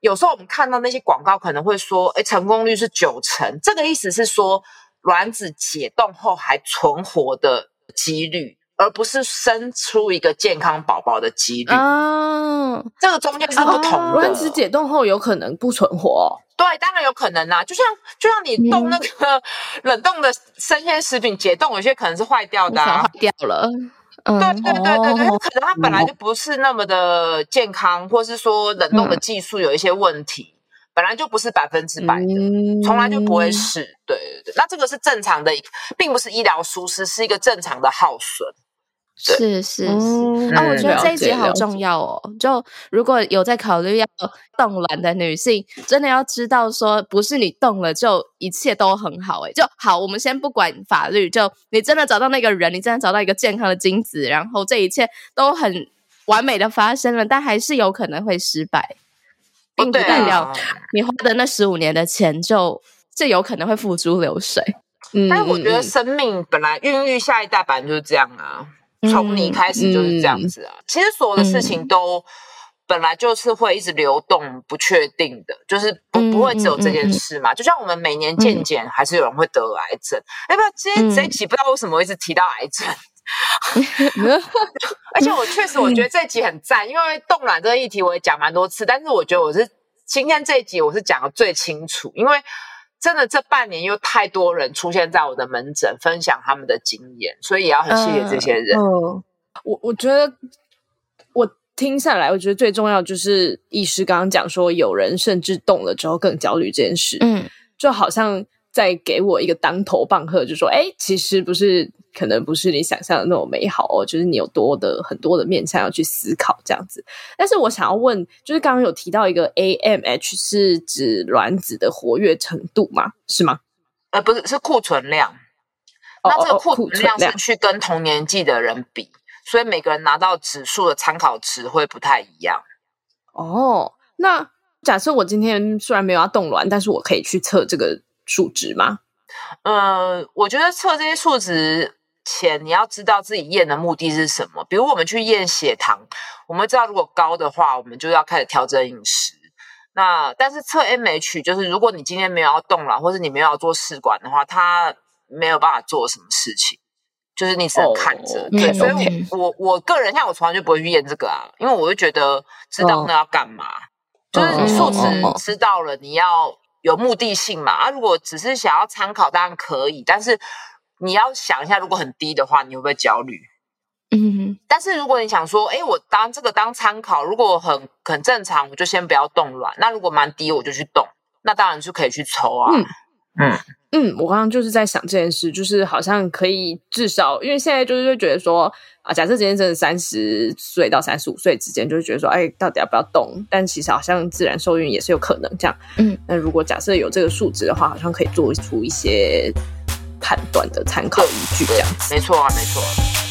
有时候我们看到那些广告可能会说，哎，成功率是九成，这个意思是说卵子解冻后还存活的几率。而不是生出一个健康宝宝的几率啊，这个中间是不同的。卵子解冻后有可能不存活，对，当然有可能啊。就像就像你冻那个冷冻的生鲜食品解冻，有些可能是坏掉的，坏掉了。对对对对对，可能它本来就不是那么的健康，或是说冷冻的技术有一些问题，本来就不是百分之百的，从来就不会是。对对对，那这个是正常的，并不是医疗疏失，是一个正常的耗损。是是是，啊，我觉得这一集好重要哦。就如果有在考虑要冻卵的女性，真的要知道说，不是你冻了就一切都很好哎，就好。我们先不管法律，就你真的找到那个人，你真的找到一个健康的精子，然后这一切都很完美的发生了，但还是有可能会失败，并不代表你花的那十五年的钱就就有可能会付诸流水。嗯，但是我觉得生命本来孕育下一代版就是这样啊。从你开始就是这样子啊！其实所有的事情都本来就是会一直流动、不确定的，就是不不会只有这件事嘛。就像我们每年健检，还是有人会得癌症。哎，不，今天这一集不知道为什么一直提到癌症，而且我确实我觉得这一集很赞，因为冻卵这个议题我也讲蛮多次，但是我觉得我是今天这一集我是讲的最清楚，因为。真的，这半年又太多人出现在我的门诊，分享他们的经验，所以也要很谢谢这些人。我我觉得，我听下来，我觉得最重要就是医师刚刚讲说，有人甚至动了之后更焦虑这件事，嗯，就好像在给我一个当头棒喝，就说，哎，其实不是。可能不是你想象的那种美好哦，就是你有多的很多的面向要去思考这样子。但是我想要问，就是刚刚有提到一个 AMH 是指卵子的活跃程度吗？是吗？呃，不是，是库存量。那这个库存量是去跟同年纪的人比，所以每个人拿到指数的参考值会不太一样。哦，那假设我今天虽然没有要冻卵，但是我可以去测这个数值吗？呃，我觉得测这些数值。前你要知道自己验的目的是什么，比如我们去验血糖，我们知道如果高的话，我们就要开始调整饮食。那但是测 MH 就是，如果你今天没有要动了，或者你没有要做试管的话，它没有办法做什么事情，就是你只能看着。哦对，嗯所以我我我个人像我从来就不会去验这个啊，因为我就觉得知道那要干嘛，就是你数值嗯嗯嗯嗯知道了，你要有目的性嘛。啊，如果只是想要参考，当然可以，但是你要想一下，如果很低的话，你会不会焦虑？嗯但是如果你想说，哎，我当这个当参考，如果很很正常，我就先不要动卵。那如果蛮低，我就去动，那当然是可以去抽啊。嗯嗯嗯，我刚刚就是在想这件事，就是好像可以至少，因为现在就是会觉得说啊，假设今天真的三十岁到三十五岁之间，就会觉得说，哎，到底要不要动？但其实好像自然受孕也是有可能这样。嗯，那如果假设有这个数值的话，好像可以做出一些判断的参考依据，这样子。没错啊，没错。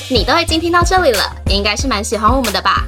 你都已经听到这里了，应该是蛮喜欢我们的吧？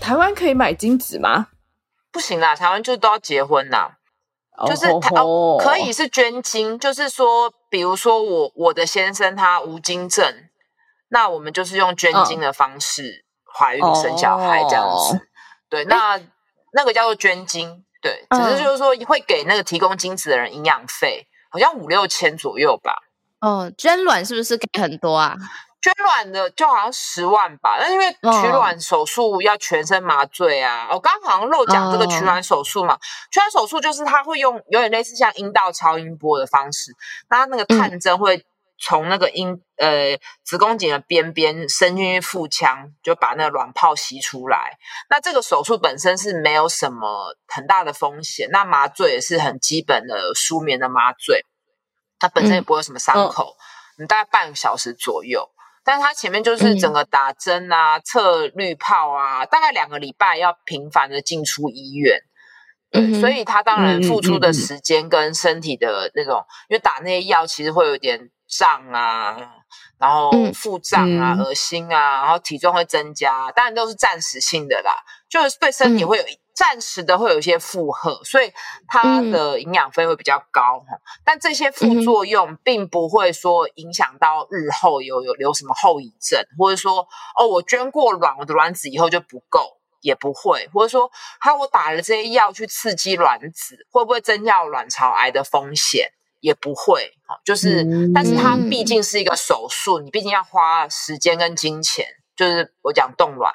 台湾可以买精子吗？不行啦，台湾就是都要结婚啦，就是台哦哦可以是捐精，就是说，比如说我我的先生他无精症，那我们就是用捐精的方式怀孕哦生小孩这样子。对，那那个叫做捐精，对，只是嗯就是说会给那个提供精子的人营养费，好像五六千左右吧。哦，捐卵是不是给很多啊？捐卵的就好像十万吧，那因为哦取卵手术要全身麻醉啊，我刚刚好像漏讲这个取卵手术嘛。取卵手术就是它会用有点类似像阴道超音波的方式，那那个探针会从那个阴呃子宫颈的边边伸进去腹腔，就把那个卵泡吸出来。那这个手术本身是没有什么很大的风险，那麻醉也是很基本的舒眠的麻醉，它本身也不会有什么伤口，你大概半个小时左右。但是它前面就是整个打针啊、测滤泡啊，大概两个礼拜要频繁的进出医院。对，嗯所以他当然付出的时间跟身体的那种，因为打那些药其实会有点胀啊，然后嗯腹胀啊、嗯。恶心啊，然后体重会增加，当然都是暂时性的啦，就是对身体嗯。会有暂时的会有一些负荷，所以它嗯的营养费会比较高哈。但这些嗯副作用并不会说影响到日后有有留什么后遗症，或者说哦，我捐过卵，我的卵子以后就不够。也不会，或者说，还有我打了这些药去刺激卵子，会不会增加卵巢癌的风险？也不会，就是，嗯但是它嗯毕竟是一个手术，你毕竟要花时间跟金钱。就是我讲冻卵，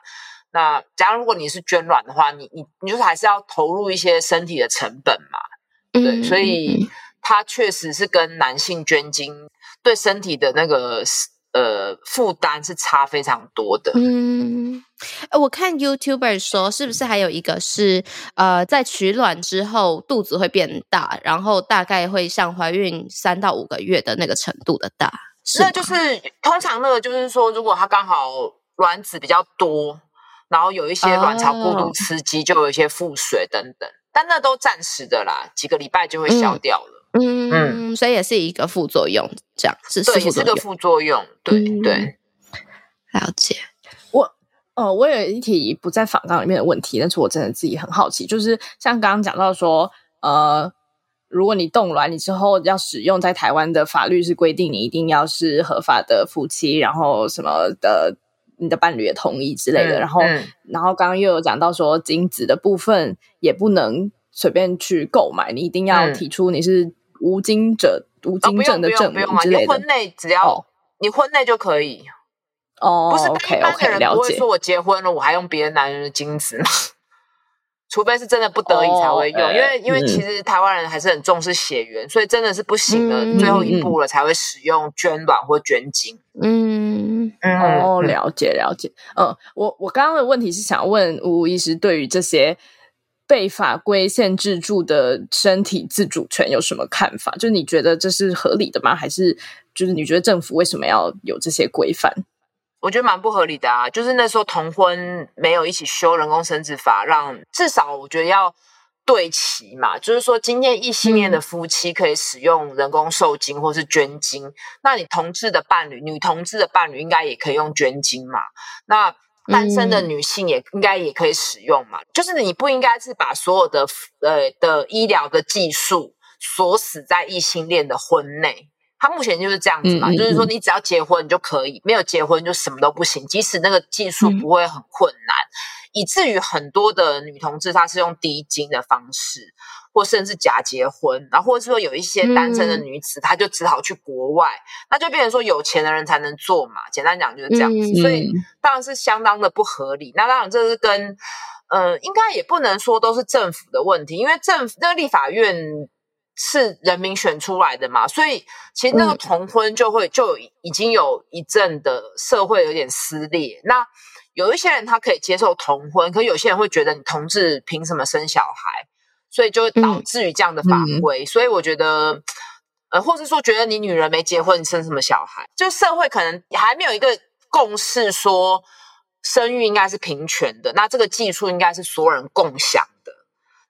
那假如如果你是捐卵的话，你你你就是还是要投入一些身体的成本嘛，对，嗯所以它确实是跟男性捐精对身体的那个呃负担是差非常多的。嗯，呃我看 YouTuber 说，是不是还有一个是呃，在取卵之后肚子会变大，然后大概会像怀孕三到五个月的那个程度的大，那就是通常那个就是说，如果它刚好卵子比较多，然后有一些卵巢过度哦刺激，就有一些腹水等等，但那都暂时的啦，几个礼拜就会消掉了。嗯嗯，所以也是一个副作用，这样是是对，也是个副作用，副作用。对、嗯对，了解。我呃，我有一题不在访纲里面的问题，但是我真的自己很好奇，就是像刚刚讲到说，呃，如果你冻卵，你之后要使用，在台湾的法律是规定你一定要是合法的夫妻，然后什么的，你的伴侣也同意之类的，嗯然后，嗯然后刚刚又有讲到说，精子的部分也不能随便去购买，你一定要嗯提出你是无精者、无哦，精症的证明之类婚。内只要、哦你婚内就可以，哦不是但，OK 一般的 OK，人了解不会说。我结婚了，我还用别的男人的精子嘛？除非是真的不得已才会用，哦因为因为嗯其实台湾人还是很重视血缘，所以真的是不行了，嗯最后一步了才会使用捐卵或捐精。嗯嗯哦，了解了解。嗯，我我刚刚的问题是想问吴吴医师，对于这些被法规限制住的身体自主权有什么看法？就你觉得这是合理的吗？还是就是你觉得政府为什么要有这些规范？我觉得蛮不合理的啊，就是那时候同婚没有一起修人工生殖法，让至少我觉得要对齐嘛，就是说今天异性恋的夫妻可以使用人工受精或是捐精，那你同志的伴侣、女同志的伴侣应该也可以用捐精嘛？那单身的女性也应该也可以使用嘛？就是你不应该是把所有的呃的医疗的技术锁死在异性恋的婚内。他目前就是这样子嘛，就是说你只要结婚你就可以，没有结婚就什么都不行，即使那个技术不会很困难，以至于很多的女同志她是用低精的方式，或甚至假结婚，然后或者说有一些单身的女子，她就只好去国外，那就变成说有钱的人才能做嘛，简单讲就是这样子，所以当然是相当的不合理。那当然这是跟呃，应该也不能说都是政府的问题，因为政府那个立法院。是人民选出来的嘛，所以其实那个同婚就会就已经有一阵的社会有点撕裂。那有一些人他可以接受同婚，可有些人会觉得你同志凭什么生小孩？所以就导致于这样的法规。所以我觉得，呃，或是说觉得你女人没结婚，你生什么小孩？就社会可能还没有一个共识，说生育应该是平权的。那这个技术应该是所有人共享。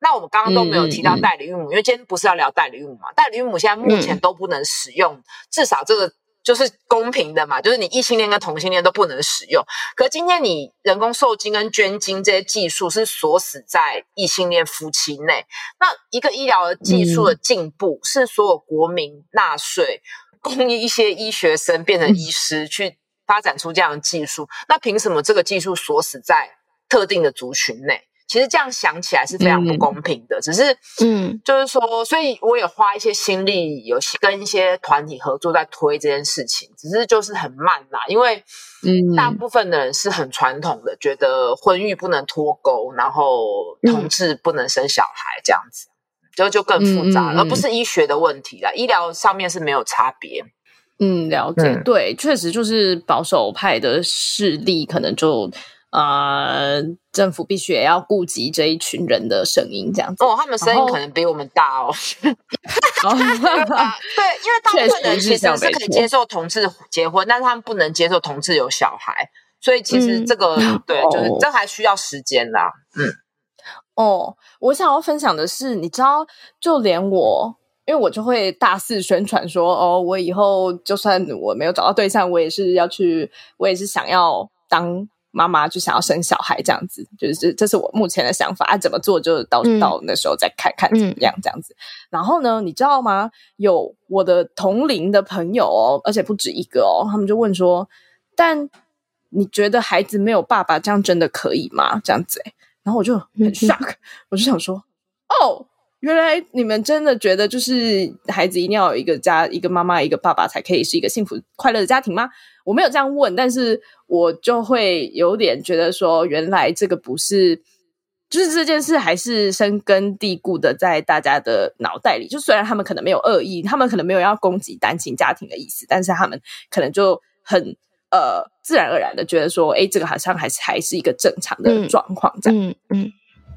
那我们刚刚都没有提到代理孕母，因为今天不是要聊代理孕母嘛？代理孕母现在目前都不能使用，至少这个就是公平的嘛，就是你异性恋跟同性恋都不能使用。可今天你人工受精跟捐精这些技术是锁死在异性恋夫妻内，那一个医疗的技术的进步是所有国民纳税，供一些医学生变成医师去发展出这样的技术，那凭什么这个技术锁死在特定的族群内？其实这样想起来是非常不公平的，只是，嗯，就是说，所以我也花一些心力，有跟一些团体合作在推这件事情，只是就是很慢啦，因为，嗯，大部分的人是很传统的，觉得婚育不能脱钩，然后同志不能生小孩，这样子，就就更复杂，而不是医学的问题啦，医疗上面是没有差别。嗯，了解，对，确实就是保守派的势力可能就。呃，政府必须也要顾及这一群人的声音，这样子哦。他们声音可能比我们大哦。对，因为大部分人其实是可以接受同志结婚，但是他们不能接受同志有小孩，所以其实这个对，就是这还需要时间啦。嗯，哦，我想要分享的是，你知道，就连我，因为我就会大肆宣传说，哦，我以后就算我没有找到对象，我也是要去，我也是想要当。妈妈就想要生小孩，这样子，就是这是我目前的想法啊。怎么做就到到那时候再看看怎么样，这样子。然后呢，你知道吗？有我的同龄的朋友哦，而且不止一个哦，他们就问说：“但你觉得孩子没有爸爸，这样真的可以吗？”这样子，然后我就很 shock，我就想说：“哦，原来你们真的觉得就是孩子一定要有一个家，一个妈妈，一个爸爸才可以是一个幸福快乐的家庭吗？”我没有这样问，但是我就会有点觉得说，原来这个不是，就是这件事还是深根蒂固的在大家的脑袋里。就虽然他们可能没有恶意，他们可能没有要攻击单亲家庭的意思，但是他们可能就很呃自然而然的觉得说，哎，这个好像还是还是一个正常的状况，这样，嗯嗯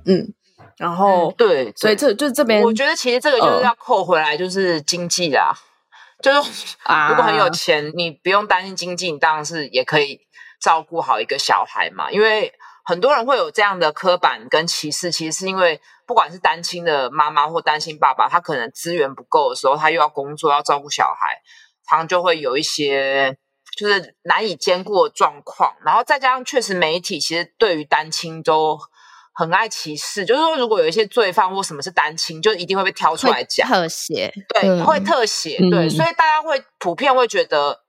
嗯。然后对，所以这就这边，我觉得其实这个就是要扣回来，就是经济啦。就是如果很有钱，你不用担心经济，你当然是也可以照顾好一个小孩嘛。因为很多人会有这样的刻板跟歧视，其实是因为不管是单亲的妈妈或单亲爸爸，他可能资源不够的时候，他又要工作要照顾小孩，常就会有一些就是难以兼顾的状况。然后再加上确实媒体其实对于单亲都。很爱歧视，就是说，如果有一些罪犯或什么是单亲，就一定会被挑出来讲。特写，对，会特写，对，所以大家会普遍会觉得，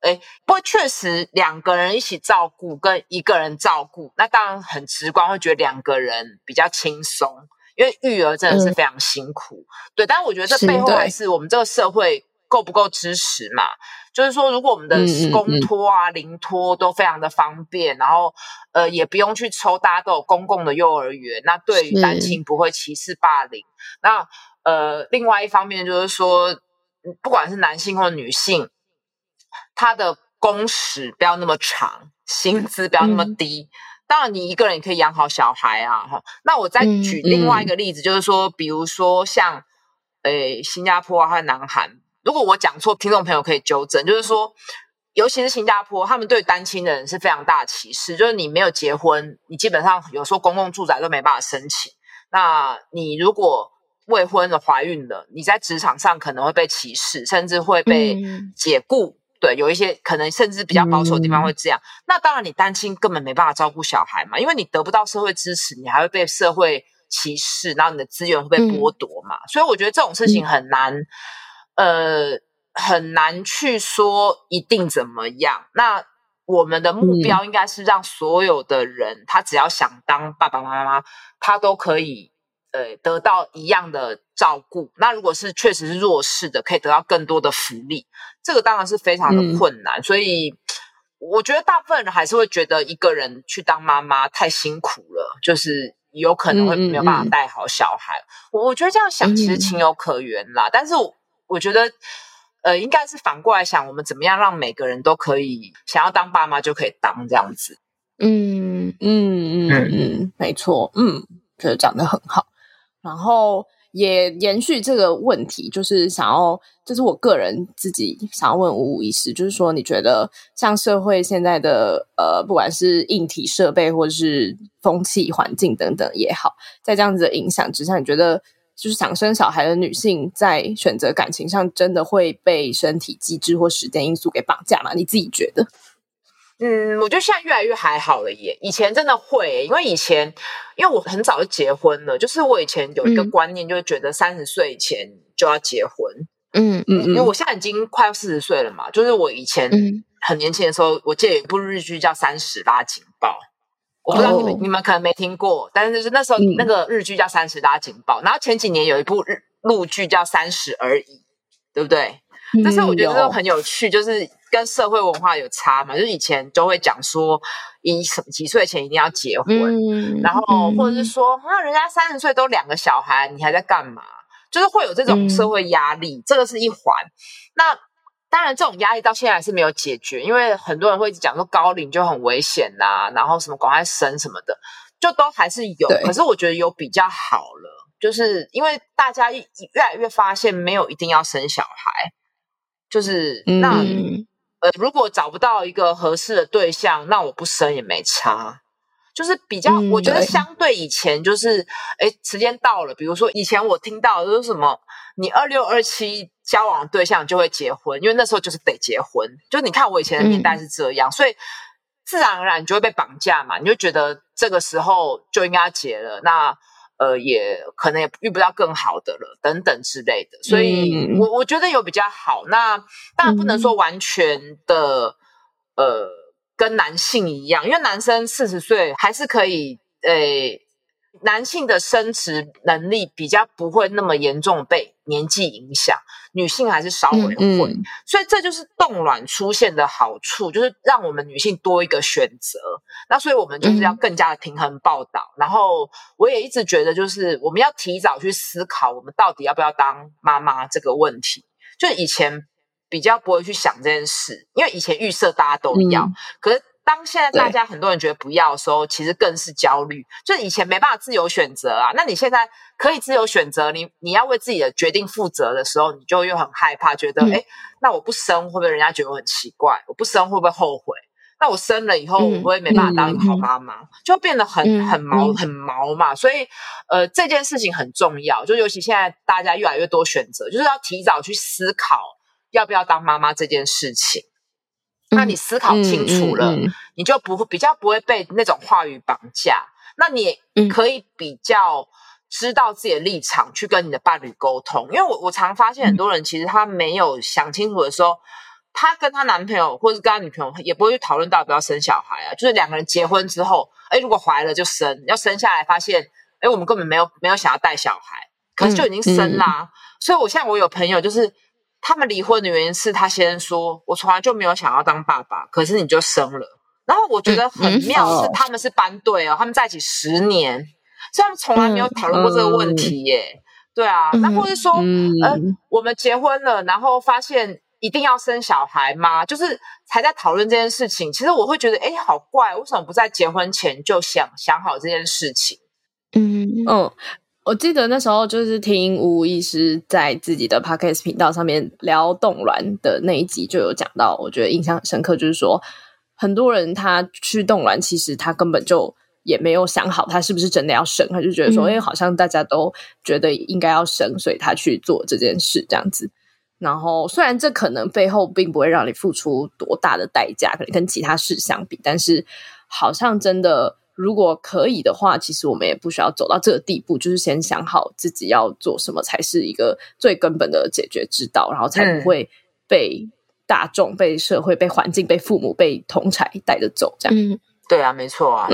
哎，不过确实两个人一起照顾跟一个人照顾，那当然很直观会觉得两个人比较轻松，因为育儿真的是非常辛苦，对，但是我觉得这背后还是我们这个社会够不够支持嘛。就是说，如果我们的公托啊、临托都非常的方便，然后呃也不用去抽，大家都有公共的幼儿园，那对于单亲不会歧视霸凌。那呃，另外一方面就是说，不管是男性或女性，他的工时不要那么长，薪资不要那么低。当然，你一个人也可以养好小孩啊。哈，那我再举另外一个例子，就是说，比如说像诶新加坡啊，还有南韩。如果我讲错，听众朋友可以纠正。就是说，尤其是新加坡，他们对单亲的人是非常大的歧视。就是你没有结婚，你基本上有时候公共住宅都没办法申请。那你如果未婚的怀孕了，你在职场上可能会被歧视，甚至会被解雇。对，有一些可能甚至比较保守的地方会这样。那当然，你单亲根本没办法照顾小孩嘛，因为你得不到社会支持，你还会被社会歧视，然后你的资源会被剥夺嘛。所以我觉得这种事情很难，呃，很难去说一定怎么样。那我们的目标应该是让所有的人，他只要想当爸爸妈妈，他都可以。呃，得到一样的照顾。那如果是确实是弱势的，可以得到更多的福利，这个当然是非常的困难。所以，我觉得大部分人还是会觉得一个人去当妈妈太辛苦了，就是有可能会没有办法带好小孩。我觉得这样想其实情有可原啦。但是，我觉得呃，应该是反过来想，我们怎么样让每个人都可以想要当爸妈就可以当这样子。嗯嗯嗯嗯，没错，嗯，觉得讲的很好。然后也延续这个问题，就是想要，这是我个人自己想要问五五医师，就是说，你觉得像社会现在的呃，不管是硬体设备或者是风气环境等等也好，在这样子的影响之下，你觉得就是想生小孩的女性在选择感情上，真的会被身体机制或时间因素给绑架吗？你自己觉得？嗯，我觉得现在越来越还好了耶。以前真的会，因为以前因为我很早就结婚了，就是我以前有一个观念，就是觉得三十岁以前就要结婚。嗯嗯，因为我现在已经快要四十岁了嘛，就是我以前很年轻的时候，我记得有一部日剧叫《三十拉警报》，我不知道你们你们可能没听过，但是就是那时候那个日剧叫《三十拉警报》，然后前几年有一部日陆剧叫《三十而已》，对不对？但是我觉得这个很有趣，就是跟社会文化有差嘛。就是以前就会讲说，一什么几岁前一定要结婚，然后或者是说，那人家三十岁都两个小孩，你还在干嘛？就是会有这种社会压力，这个是一环。那当然，这种压力到现在还是没有解决，因为很多人会讲说高龄就很危险呐，然后什么赶快生什么的，就都还是有。可是我觉得有比较好了，就是因为大家越来越发现，没有一定要生小孩。就是那呃，如果找不到一个合适的对象，那我不生也没差。就是比较，我觉得相对以前，就是哎，时间到了，比如说以前我听到就是什么，你二六二七交往对象就会结婚，因为那时候就是得结婚。就你看我以前的年代是这样，所以自然而然你就会被绑架嘛，你就觉得这个时候就应该结了。那呃，也可能也遇不到更好的了，等等之类的，所以我我觉得有比较好。那当然不能说完全的，呃，跟男性一样，因为男生四十岁还是可以，诶。男性的生殖能力比较不会那么严重被年纪影响，女性还是稍微会，所以这就是冻卵出现的好处，就是让我们女性多一个选择。那所以我们就是要更加的平衡报道。然后我也一直觉得，就是我们要提早去思考，我们到底要不要当妈妈这个问题。就以前比较不会去想这件事，因为以前预设大家都要，可是。当现在大家很多人觉得不要的时候，其实更是焦虑。就以前没办法自由选择啊，那你现在可以自由选择，你你要为自己的决定负责的时候，你就又很害怕，觉得哎，那我不生会不会人家觉得我很奇怪？我不生会不会后悔？那我生了以后，我会没办法当一个好妈妈，就变得很很毛很毛嘛。所以呃，这件事情很重要，就尤其现在大家越来越多选择，就是要提早去思考要不要当妈妈这件事情。那你思考清楚了，你就不会比较不会被那种话语绑架。那你可以比较知道自己的立场，去跟你的伴侣沟通。因为我我常发现很多人其实他没有想清楚的时候，他跟他男朋友或者跟他女朋友也不会去讨论到要不要生小孩啊。就是两个人结婚之后，哎，如果怀了就生，要生下来发现，哎，我们根本没有没有想要带小孩，可是就已经生啦。所以我现在我有朋友就是。他们离婚的原因是他先说：“我从来就没有想要当爸爸，可是你就生了。”然后我觉得很妙，是他们是班队哦，他们在一起十年，所以他们从来没有讨论过这个问题耶。对啊，那或者说，呃，我们结婚了，然后发现一定要生小孩吗？就是才在讨论这件事情。其实我会觉得，哎，好怪，为什么不在结婚前就想想好这件事情？嗯嗯。我记得那时候就是听吴医师在自己的 podcast 频道上面聊冻卵的那一集，就有讲到，我觉得印象很深刻，就是说很多人他去冻卵，其实他根本就。也没有想好他是不是真的要生，他就觉得说，嗯哎、好像大家都觉得应该要生，所以他去做这件事这样子。然后虽然这可能背后并不会让你付出多大的代价，可能跟其他事相比，但是好像真的如果可以的话，其实我们也不需要走到这个地步，就是先想好自己要做什么才是一个最根本的解决之道，然后才不会被大众、被社会、被环境、被父母、被同才带着走这样。嗯，对啊，没错啊。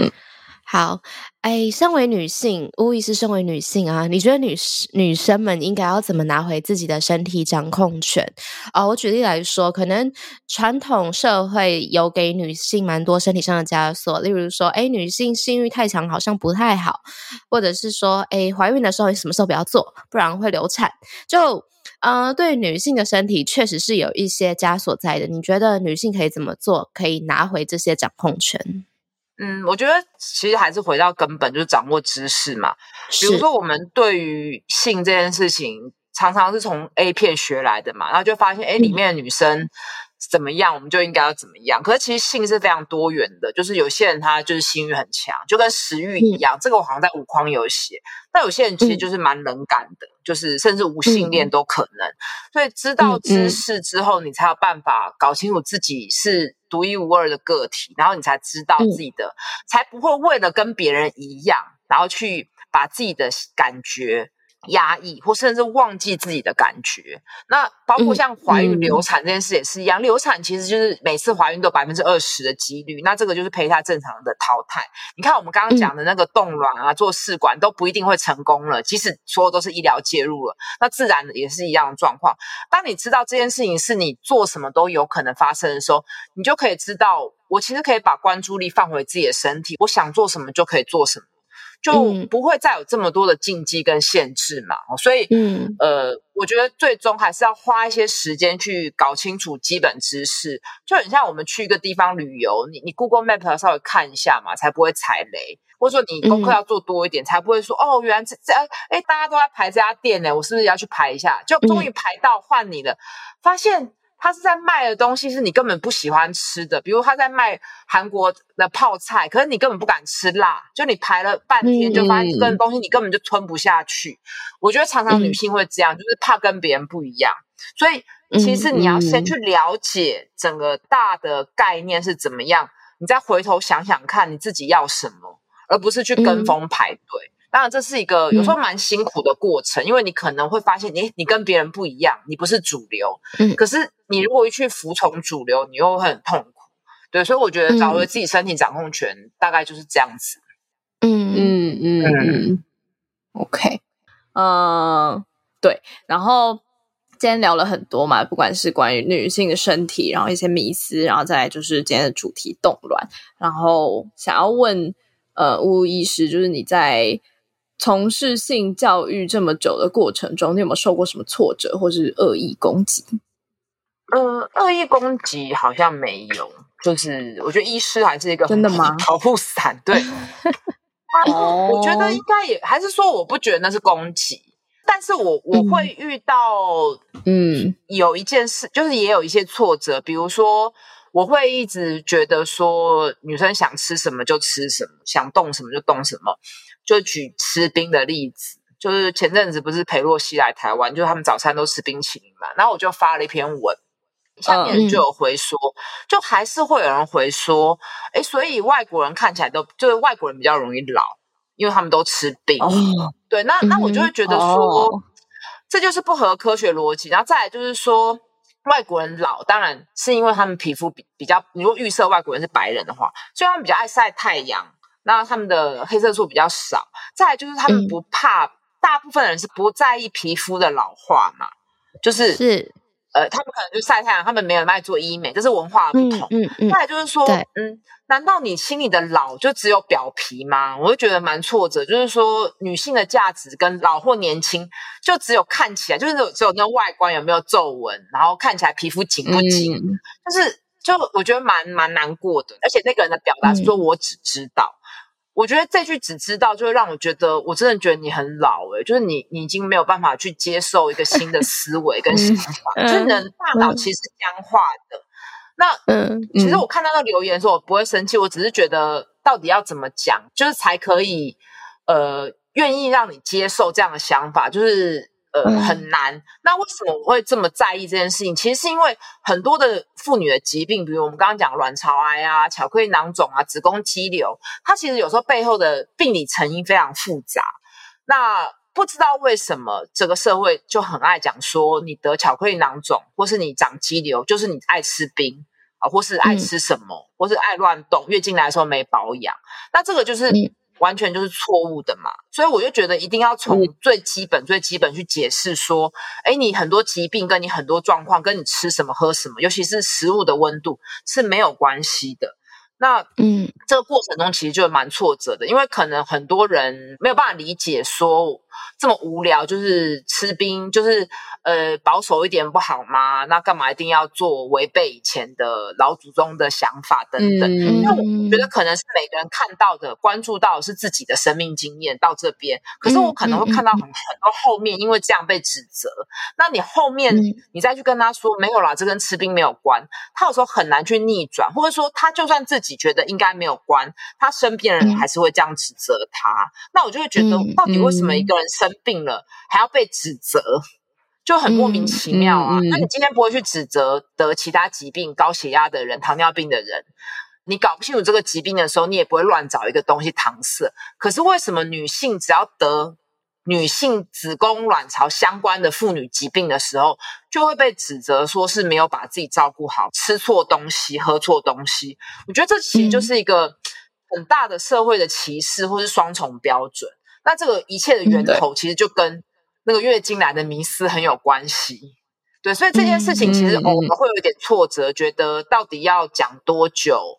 好，哎，身为女性，无疑是身为女性啊，你觉得女女生们应该要怎么拿回自己的身体掌控权？啊、我举例来说，可能传统社会有给女性蛮多身体上的枷锁，例如说，哎，女性性欲太强好像不太好，或者是说，哎，怀孕的时候你什么时候不要做，不然会流产。就呃，对女性的身体确实是有一些枷锁在的。你觉得女性可以怎么做，可以拿回这些掌控权？嗯，我觉得其实还是回到根本，就是掌握知识嘛。比如说，我们对于性这件事情，常常是从 A 片学来的嘛，然后就发现，哎，里面的女生怎么样，我们就应该要怎么样。可是其实性是非常多元的，就是有些人他就是性欲很强，就跟食欲一样。这个我好像在五框有写。但有些人其实就是蛮冷感的，就是甚至无性恋都可能。所以知道知识之后，你才有办法搞清楚自己是独一无二的个体，然后你才知道自己的，才不会为了跟别人一样，然后去把自己的感觉压抑，或甚至忘记自己的感觉。那包括像怀孕、嗯流产这件事也是一样，流产其实就是每次怀孕都有百分之二十的几率，那这个就是胚胎正常的淘汰。你看我们刚刚讲的那个冻卵啊、做试管都不一定会成功了，即使所有都是医疗介入了，那自然也是一样的状况。当你知道这件事情是你做什么都有可能发生的时候，你就可以知道，我其实可以把关注力放回自己的身体，我想做什么就可以做什么。就嗯。不会再有这么多的禁忌跟限制嘛，哦所以嗯。呃，我觉得最终还是要花一些时间去搞清楚基本知识，就很像我们去一个地方旅游，你你 Google Map 要稍微看一下嘛，才不会踩雷，或者说你功课嗯。要做多一点，才不会说哦，原来这这哎大家都在排这家店呢，我是不是也要去排一下？就终于排到换你了，发现。他是在卖的东西是你根本不喜欢吃的，比如他在卖韩国的泡菜，可是你根本不敢吃辣，就你排了半天，就发现这个东西你根本就吞不下去。我觉得常常女性会这样，就是怕跟别人不一样，所以其实你要先去了解整个大的概念是怎么样，你再回头想想看你自己要什么，而不是去跟风排队。当然，这是一个有时候蛮辛苦的过程，因为你可能会发现，你你跟别人不一样，你不是主流。嗯可是你如果一去服从主流，你又会很痛苦。对，所以我觉得找回自己身体掌控权，大概就是这样子。嗯嗯嗯嗯，OK，嗯，对。然后今天聊了很多嘛，不管是关于女性的身体，然后一些迷思，然后再来就是今天的主题动乱。然后想要问呃巫医师，就是你在从事性教育这么久的过程中，你有没有受过什么挫折或是恶意攻击？呃，恶意攻击好像没有，就是我觉得医师还是一个真的吗 保护伞，对。哦我觉得应该也还是说，我不觉得那是攻击，但是我我会遇到嗯有一件事，就是也有一些挫折，比如说我会一直觉得说女生想吃什么就吃什么，想动什么就动什么。就举吃冰的例子，就是前阵子不是裴洛西来台湾，就是他们早餐都吃冰淇淋嘛，然后我就发了一篇文。下面就有回说，就还是会有人回说，哎，所以外国人看起来都就是外国人比较容易老，因为他们都吃冰。哦对，那那我就会觉得说，哦这就是不合科学逻辑。然后再来就是说，外国人老当然是因为他们皮肤比比较，你如果预设外国人是白人的话，所以他们比较爱晒太阳，那他们的黑色素比较少。再来就是他们不怕，大部分人是不在意皮肤的老化嘛，就是是呃，他们可能就晒太阳，他们没有卖做医美，这是文化的不嗯同。嗯嗯再来就是说，对嗯，难道你心里的老就只有表皮吗？我就觉得蛮挫折。就是说，女性的价值跟老或年轻，就只有看起来，就是只有那外观有没有皱纹，然后看起来皮肤紧不紧，嗯就是就我觉得蛮蛮难过的。而且那个人的表达是说我只知道。我觉得这句只知道，就会让我觉得，我真的觉得你很老诶、就是你你已经没有办法去接受一个新的思维跟想法，嗯 就是人大脑其实是僵化的。那嗯其实我看到那个留言的时候，我不会生气，我只是觉得到底要怎么讲，就是才可以呃愿意让你接受这样的想法，就是呃很难。那为什么我会这么在意这件事情？其实是因为很多的妇女的疾病，比如我们刚刚讲卵巢癌啊、巧克力囊肿啊、子宫肌瘤，它其实有时候背后的病理成因非常复杂。那不知道为什么这个社会就很爱讲说，你得巧克力囊肿，或是你长肌瘤，就是你爱吃冰啊，或是爱吃什么，或是爱乱动，月经来的时候没保养，那这个就是完全就是错误的嘛。所以我就觉得一定要从最基本、最基本去解释说，哎，你很多疾病跟你很多状况，跟你吃什么、喝什么，尤其是食物的温度是没有关系的。那嗯，这个过程中其实就蛮挫折的，因为可能很多人没有办法理解说。这么无聊，就是吃冰，就是呃保守一点不好吗？那干嘛一定要做违背以前的老祖宗的想法等等？因为我觉得可能是每个人看到的、关注到的是自己的生命经验到这边，可是我可能会看到很很多后面因为这样被指责。那你后面你再去跟他说没有啦，这跟吃冰没有关，他有时候很难去逆转，或者说他就算自己觉得应该没有关，他身边人还是会这样指责他。那我就会觉得，到底为什么一个人生生病了还要被指责，就很莫名其妙啊！那你今天不会去指责得其他疾病、高血压的人、糖尿病的人，你搞不清楚这个疾病的时候，你也不会乱找一个东西搪塞。可是为什么女性只要得女性子宫卵巢相关的妇女疾病的时候，就会被指责说是没有把自己照顾好，吃错东西、喝错东西？我觉得这其实就是一个很大的社会的歧视，或是双重标准。那这个一切的源头，其实就跟那个月经来的迷思很有关系，对，所以这件事情其实我们会有一点挫折，觉得到底要讲多久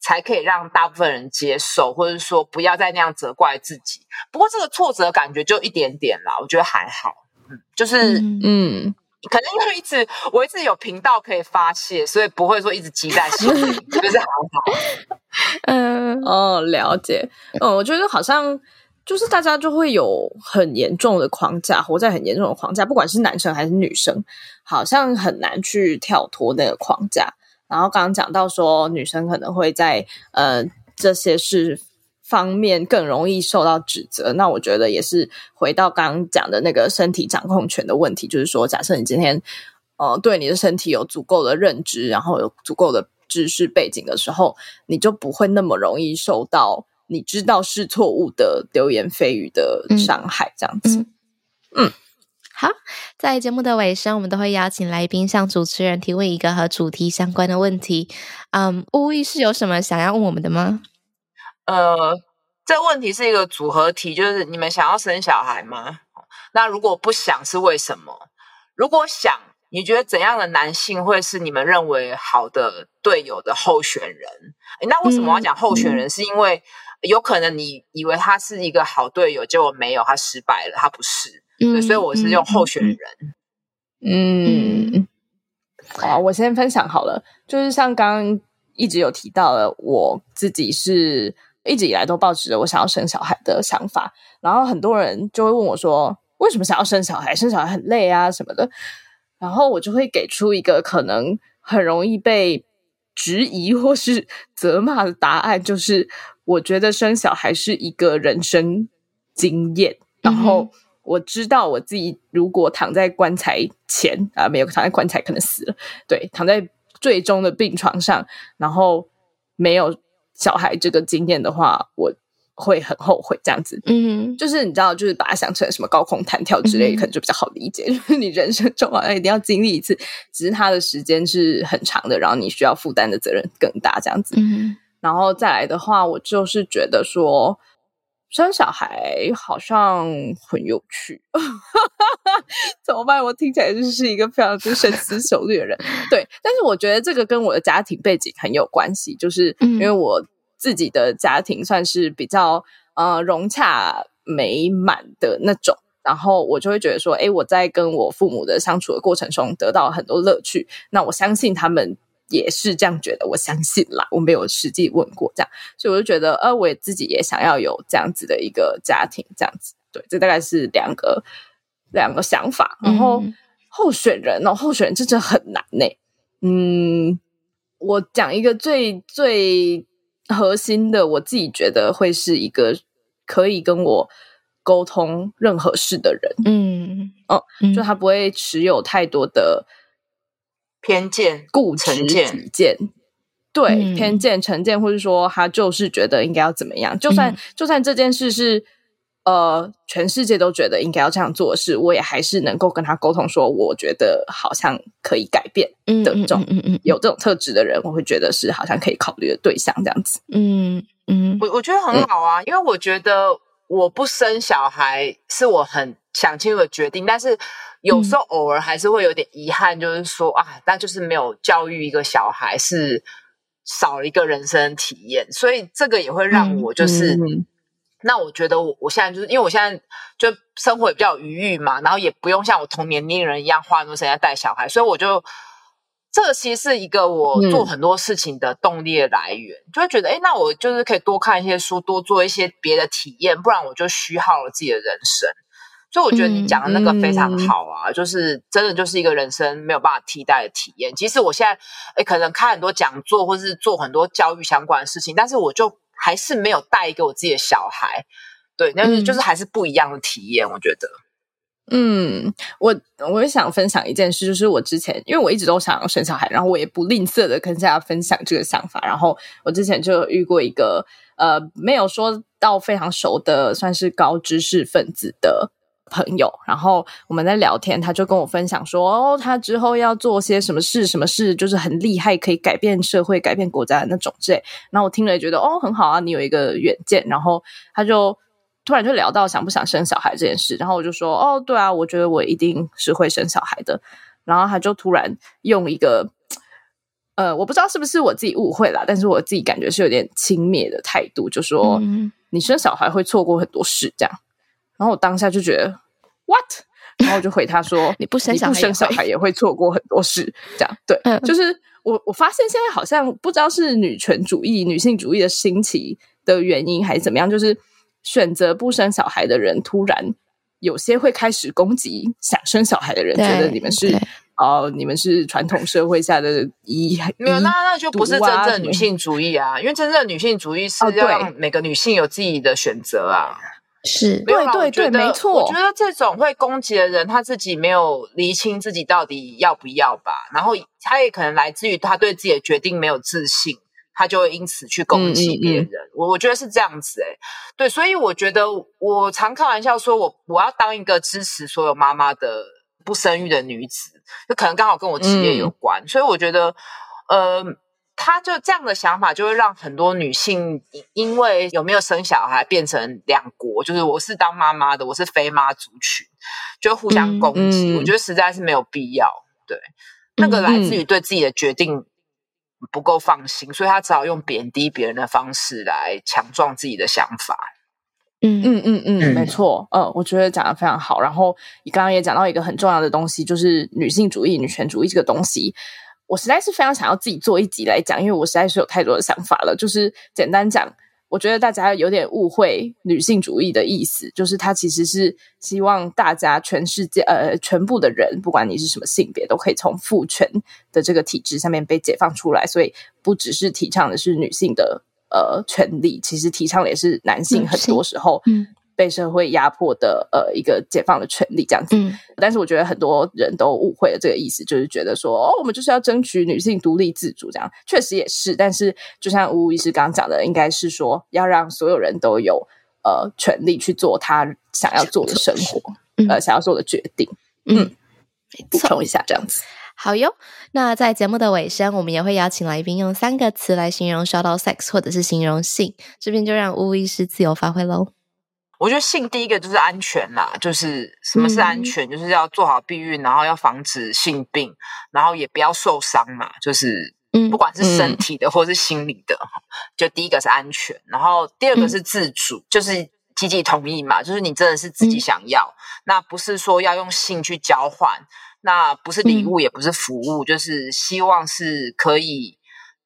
才可以让大部分人接受，或者说不要再那样责怪自己。不过这个挫折感觉就一点点啦，我觉得还好，嗯，就是嗯，可能因为一直我一直有频道可以发泄，所以不会说一直积在心里，就是还好。嗯，哦，了解，嗯，我觉得好像。就是大家就会有很严重的框架，活在很严重的框架，不管是男生还是女生，好像很难去跳脱那个框架。然后刚刚讲到说，女生可能会在呃这些事方面更容易受到指责。那我觉得也是回到刚刚讲的那个身体掌控权的问题，就是说，假设你今天呃对你的身体有足够的认知，然后有足够的知识背景的时候，你就不会那么容易受到。你知道是错误的流言蜚语的伤害，这样子。嗯，好，在节目的尾声，我们都会邀请来宾向主持人提问一个和主题相关的问题。嗯，乌意是有什么想要问我们的吗？呃，这问题是一个组合题，就是你们想要生小孩吗？那如果不想是为什么？如果想，你觉得怎样的男性会是你们认为好的队友的候选人？那为什么我要讲候选人？是因为有可能你以为他是一个好队友，结果没有，他失败了，他不是，所以我是用候选人。嗯，好，我先分享好了，就是像刚刚一直有提到的，我自己是一直以来都抱持着我想要生小孩的想法，然后很多人就会问我说，为什么想要生小孩？生小孩很累啊什么的，然后我就会给出一个可能很容易被质疑或是 责骂的答案，就是。我觉得生小孩是一个人生经验，然后我知道我自己如果躺在棺材前啊，没有躺在棺材可能死了，对，躺在最终的病床上，然后没有小孩这个经验的话，我会很后悔这样子。嗯，就是你知道，就是把它想成什么高空弹跳之类，可能就比较好理解。就是你人生中好像一定要经历一次，只是它的时间是很长的，然后你需要负担的责任更大，这样子。嗯。然后再来的话，我就是觉得说生小孩好像很有趣，怎么办？我听起来就是一个非常之深思熟虑的人。对，但是我觉得这个跟我的家庭背景很有关系，就是因为我自己的家庭算是比较呃融洽美满的那种，然后我就会觉得说，哎，我在跟我父母的相处的过程中得到很多乐趣。那我相信他们。也是这样觉得，我相信啦，我没有实际问过这样，所以我就觉得，呃，我自己也想要有这样子的一个家庭，这样子，对，这大概是两个两个想法。然后候选人哦，候选人真的很难呢。嗯，我讲一个最最核心的，我自己觉得会是一个可以跟我沟通任何事的人。嗯哦嗯。就他不会持有太多的偏见、固执成见己见，对、嗯。偏见、成见，或者说他就是觉得应该要怎么样，就算、嗯。就算这件事是呃全世界都觉得应该要这样做的事，我也还是能够跟他沟通说，我觉得好像可以改变。嗯的这种嗯嗯有这种特质的人，我会觉得是好像可以考虑的对象，这样子。嗯嗯我我觉得很好啊，因为我觉得我不生小孩是我很想清楚的决定，但是有时候偶尔还是会有点遗憾，就是说啊，那就是没有教育一个小孩是少了一个人生体验，所以这个也会让我就是。嗯那我觉得我我现在就是因为我现在就生活也比较有余裕嘛，然后也不用像我同年龄人一样花很多时间带小孩，所以我就这个其实是一个我嗯做很多事情的动力的来源，就会觉得哎，那我就是可以多看一些书，多做一些别的体验，不然我就虚耗了自己的人生。所以我觉得你讲的那个非常好啊，就是真的就是一个人生没有办法替代的体验。即使我现在诶可能看很多讲座，或是做很多教育相关的事情，但是我就还是没有带一个我自己的小孩，对，但是嗯就是还是不一样的体验。我觉得，嗯，我我也想分享一件事，就是我之前因为我一直都想要生小孩，然后我也不吝啬的跟大家分享这个想法。然后我之前就有遇过一个呃，没有说到非常熟的，算是高知识分子的朋友。然后我们在聊天，他就跟我分享说，哦，他之后要做些什么事，什么事就是很厉害，可以改变社会、改变国家的那种之类。然后我听了也觉得，哦，很好啊，你有一个远见。然后他就。突然就聊到想不想生小孩这件事，然后我就说：“哦，对啊，我觉得我一定是会生小孩的。”然后他就突然用一个，呃，我不知道是不是我自己误会了，但是我自己感觉是有点轻蔑的态度，就说：“嗯你生小孩会错过很多事。”这样，然后我当下就觉得 “what”，然后我就回他说：“你不生小孩也不生小孩也会错过很多事。”这样对，嗯就是我我发现现在好像不知道是女权主义、女性主义的兴起的原因还是怎么样，就是选择不生小孩的人，突然有些会开始攻击想生小孩的人，对觉得你们是对哦，你们是传统社会下的遗没有，遗那那就不是真正的女性主义啊，因为真正的女性主义是让每个女性有自己的选择啊。是。对对我觉得对没错。我觉得这种会攻击的人，他自己没有厘清自己到底要不要吧，然后他也可能来自于他对自己的决定没有自信，他就会因此去攻击别人。我我觉得是这样子、欸，对，所以我觉得我常开玩笑说我我要当一个支持所有妈妈的不生育的女子，就可能刚好跟我职业有关，所以我觉得，呃。他就这样的想法，就会让很多女性因因为有没有生小孩变成两国，就是我是当妈妈的，我是非妈族群，就互相攻击。嗯嗯我觉得实在是没有必要。对，那个来自于对自己的决定不够放心，所以他只好用贬低别人的方式来强壮自己的想法。嗯嗯嗯嗯，没错，嗯，我觉得讲的非常好。然后你刚刚也讲到一个很重要的东西，就是女性主义、女权主义这个东西。我实在是非常想要自己做一集来讲，因为我实在是有太多的想法了。就是简单讲，我觉得大家有点误会女性主义的意思，就是它其实是希望大家全世界呃全部的人，不管你是什么性别，都可以从父权的这个体制下面被解放出来。所以不只是提倡的是女性的呃权利，其实提倡的也是男性很多时候嗯被社会压迫的呃一个解放的权利这样子。嗯但是我觉得很多人都误会了这个意思，就是觉得说哦，我们就是要争取女性独立自主，这样确实也是。但是就像吴医师刚刚讲的，应该是说要让所有人都有呃权利去做他想要做的生活，嗯呃，想要做的决定。嗯，补充一下这样子。好哟。那在节目的尾声，我们也会邀请来宾用三个词来形容 shout out sex 或者是形容性，这边就让巫医师自由发挥喽。我觉得性第一个就是安全啦，就是什么是安全，就是要做好避孕，然后要防止性病，然后也不要受伤嘛，就是嗯不管是身体的或是心理的，就第一个是安全，然后第二个是自主，就是积极同意嘛，就是你真的是自己想要，那不是说要用性去交换，那不是礼物，也不是服务，就是希望是可以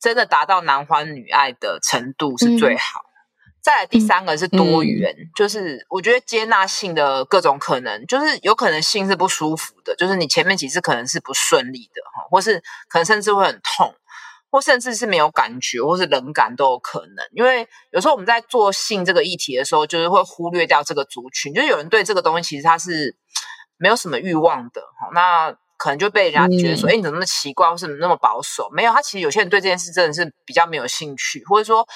真的达到男欢女爱的程度是最好。再来第三个是多元，就是我觉得接纳性的各种可能，就是有可能性是不舒服的，就是你前面几次可能是不顺利的哈，或是可能甚至会很痛，或甚至是没有感觉，或是冷感都有可能。因为有时候我们在做性这个议题的时候，就是会忽略掉这个族群，就是有人对这个东西其实他是没有什么欲望的，哈，那可能就被人家觉得说，哎，你怎么那么奇怪，或是那么保守？没有，他其实有些人对这件事真的是比较没有兴趣，或者说，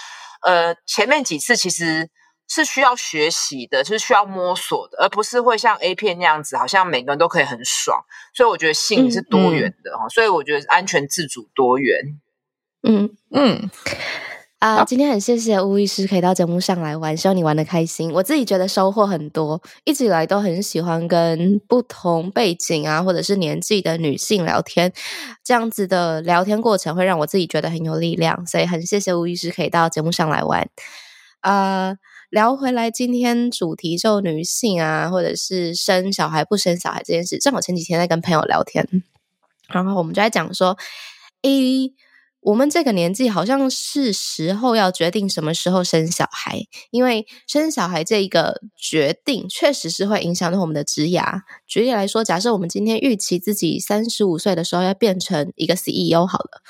呃，前面几次其实。是需要学习的，是需要摸索的，而不是会像 A 片那样子，好像每个人都可以很爽。所以我觉得性是多元的哈，所以我觉得安全自主多元。嗯嗯啊，今天很谢谢吴医师可以到节目上来玩，希望你玩的开心。我自己觉得收获很多，一直以来都很喜欢跟不同背景啊或者是年纪的女性聊天，这样子的聊天过程会让我自己觉得很有力量，所以很谢谢吴医师可以到节目上来玩啊。聊回来，今天主题就女性啊，或者是生小孩不生小孩这件事。正好前几天在跟朋友聊天，然后我们就在讲说，诶，我们这个年纪好像是时候要决定什么时候生小孩，因为生小孩这一个决定确实是会影响到我们的职涯。举例来说，假设我们今天预期自己三十五岁的时候要变成一个 CEO 好了。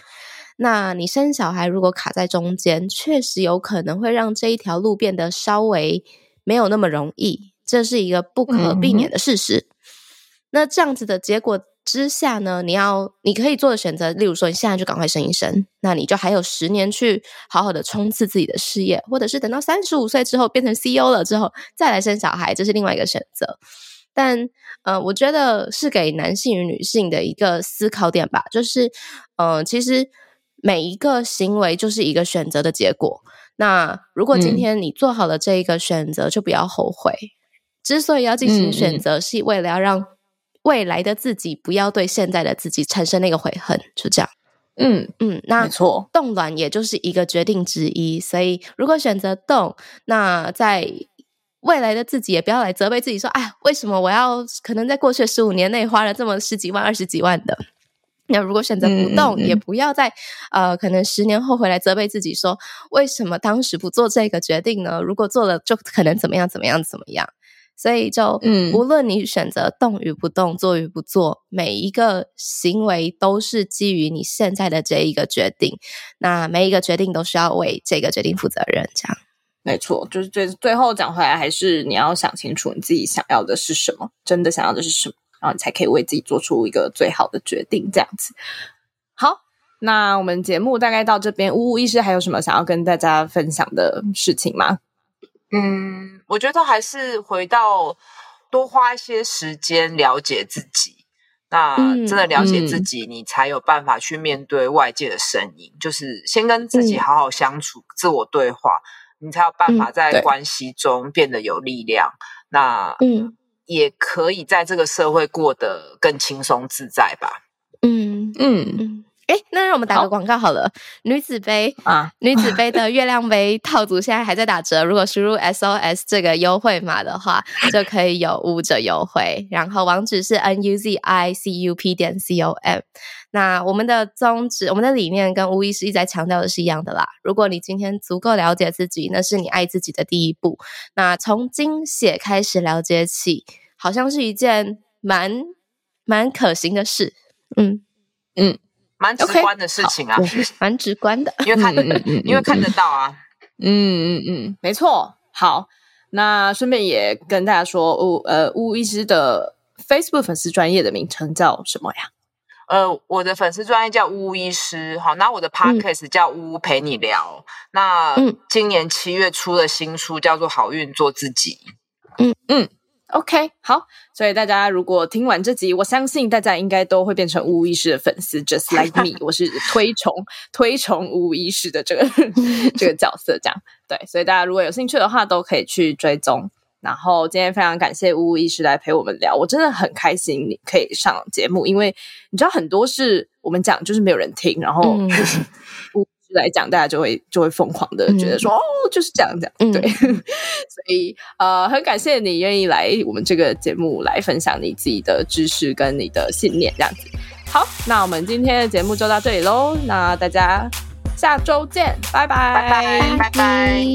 那你生小孩如果卡在中间，确实有可能会让这一条路变得稍微没有那么容易，这是一个不可避免的事实。那这样子的结果之下呢，你要你可以做的选择，例如说你现在就赶快生一生，那你就还有十年去好好的冲刺自己的事业，或者是等到三十五岁之后变成 CEO 了之后再来生小孩，这是另外一个选择。但呃，我觉得是给男性与女性的一个思考点吧，就是呃，其实。每一个行为就是一个选择的结果。那如果今天你做好了这一个选择，就不要后悔。之所以要进行选择，是为了要让未来的自己不要对现在的自己产生那个悔恨。就这样。嗯嗯，那没错，动卵也就是一个决定之一。所以如果选择动，那在未来的自己也不要来责备自己说：“哎，为什么我要可能在过去十五年内花了这么十几万、二十几万的？” 那如果选择不动，也不要在呃，可能十年后回来责备自己说，为什么当时不做这个决定呢？如果做了，就可能怎么样怎么样怎么样。所以就，嗯，无论你选择动与不动，做与不做，每一个行为都是基于你现在的这一个决定。那每一个决定都需要为这个决定负责任。这样，没错，就是最最后讲回来，还是你要想清楚你自己想要的是什么，真的想要的是什么。然后你才可以为自己做出一个最好的决定，这样子。好，那我们节目大概到这边。呜呜医师还有什么想要跟大家分享的事情吗？嗯，我觉得还是回到多花一些时间了解自己。那真的了解自己，你才有办法去面对外界的声音。就是先跟自己好好相处，自我对话，你才有办法在关系中变得有力量。那嗯。也可以在这个社会过得更轻松自在吧。嗯嗯嗯。哎，那让我们打个广告好了。女子杯啊，女子杯的月亮杯套组现在还在打折，如果输入 SOS 这个优惠码的话，就可以有五折优惠。然后网址是 n u z i c u p 点 com。那我们的宗旨、我们的理念跟吴医师一直在强调的是一样的啦。如果你今天足够了解自己，那是你爱自己的第一步。那从精血开始了解起，好像是一件蛮蛮可行的事。嗯嗯。蛮直观的事情啊，蛮直观的，因为看，因为看得到啊。嗯嗯嗯，没错。好，那顺便也跟大家说，乌呃乌医师的 Facebook 粉丝专业的名称叫什么呀？呃，我的粉丝专业叫乌医师，好，那我的 Podcast 叫乌乌陪你聊。那今年七月出的新书叫做《好运做自己》。嗯嗯。OK，好，所以大家如果听完这集，我相信大家应该都会变成无意识的粉丝，just like me，我是推崇 推崇无意识的这个 这个角色，这样对，所以大家如果有兴趣的话，都可以去追踪。然后今天非常感谢无意识来陪我们聊，我真的很开心你可以上节目，因为你知道很多是我们讲就是没有人听，然后。来讲，大家就会就会疯狂的觉得说哦，就是这样这样，对，所以呃，很感谢你愿意来我们这个节目来分享你自己的知识跟你的信念，这样子。好，那我们今天的节目就到这里喽，那大家下周见，拜拜拜拜拜。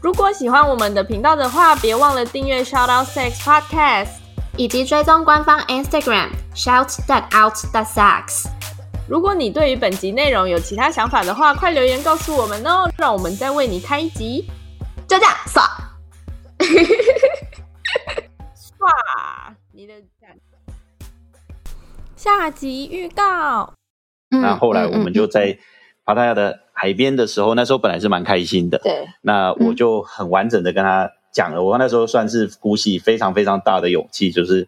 如果喜欢我们的频道的话，别忘了订阅 Shout Out Sex Podcast，以及追踪官方 Instagram Shout That Out That Sex。如果你对于本集内容有其他想法的话，快留言告诉我们哦，让我们再为你开一集。就这样，爽。哇，你的下集预告。那后来我们就在巴达雅的海边的时候，那时候本来是蛮开心的。对，那我就很完整的跟他讲了，我那时候算是鼓起非常非常大的勇气，就是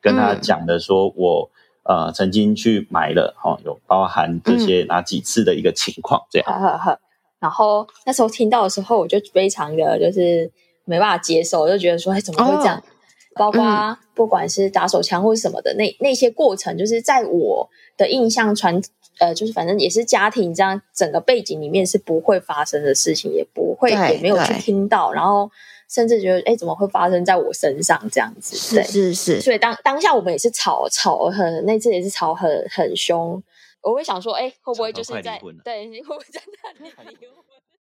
跟他讲的，说我呃曾经去买了，哈，有包含这些哪几次的一个情况，这样。呵呵呵。然后那时候听到的时候，我就非常的就是没办法接受，就觉得说，哎，怎么会这样？包括不管是打手枪或者什么的，那那些过程，就是在我的印象传，呃，就是反正也是家庭这样整个背景里面是不会发生的事情，也不会也没有去听到，然后甚至觉得，哎，怎么会发生在我身上这样子？是是是。所以当当下我们也是吵吵很，那次也是吵很很凶。我会想说，哎，会不会就是在对，你会不会在那里离 婚？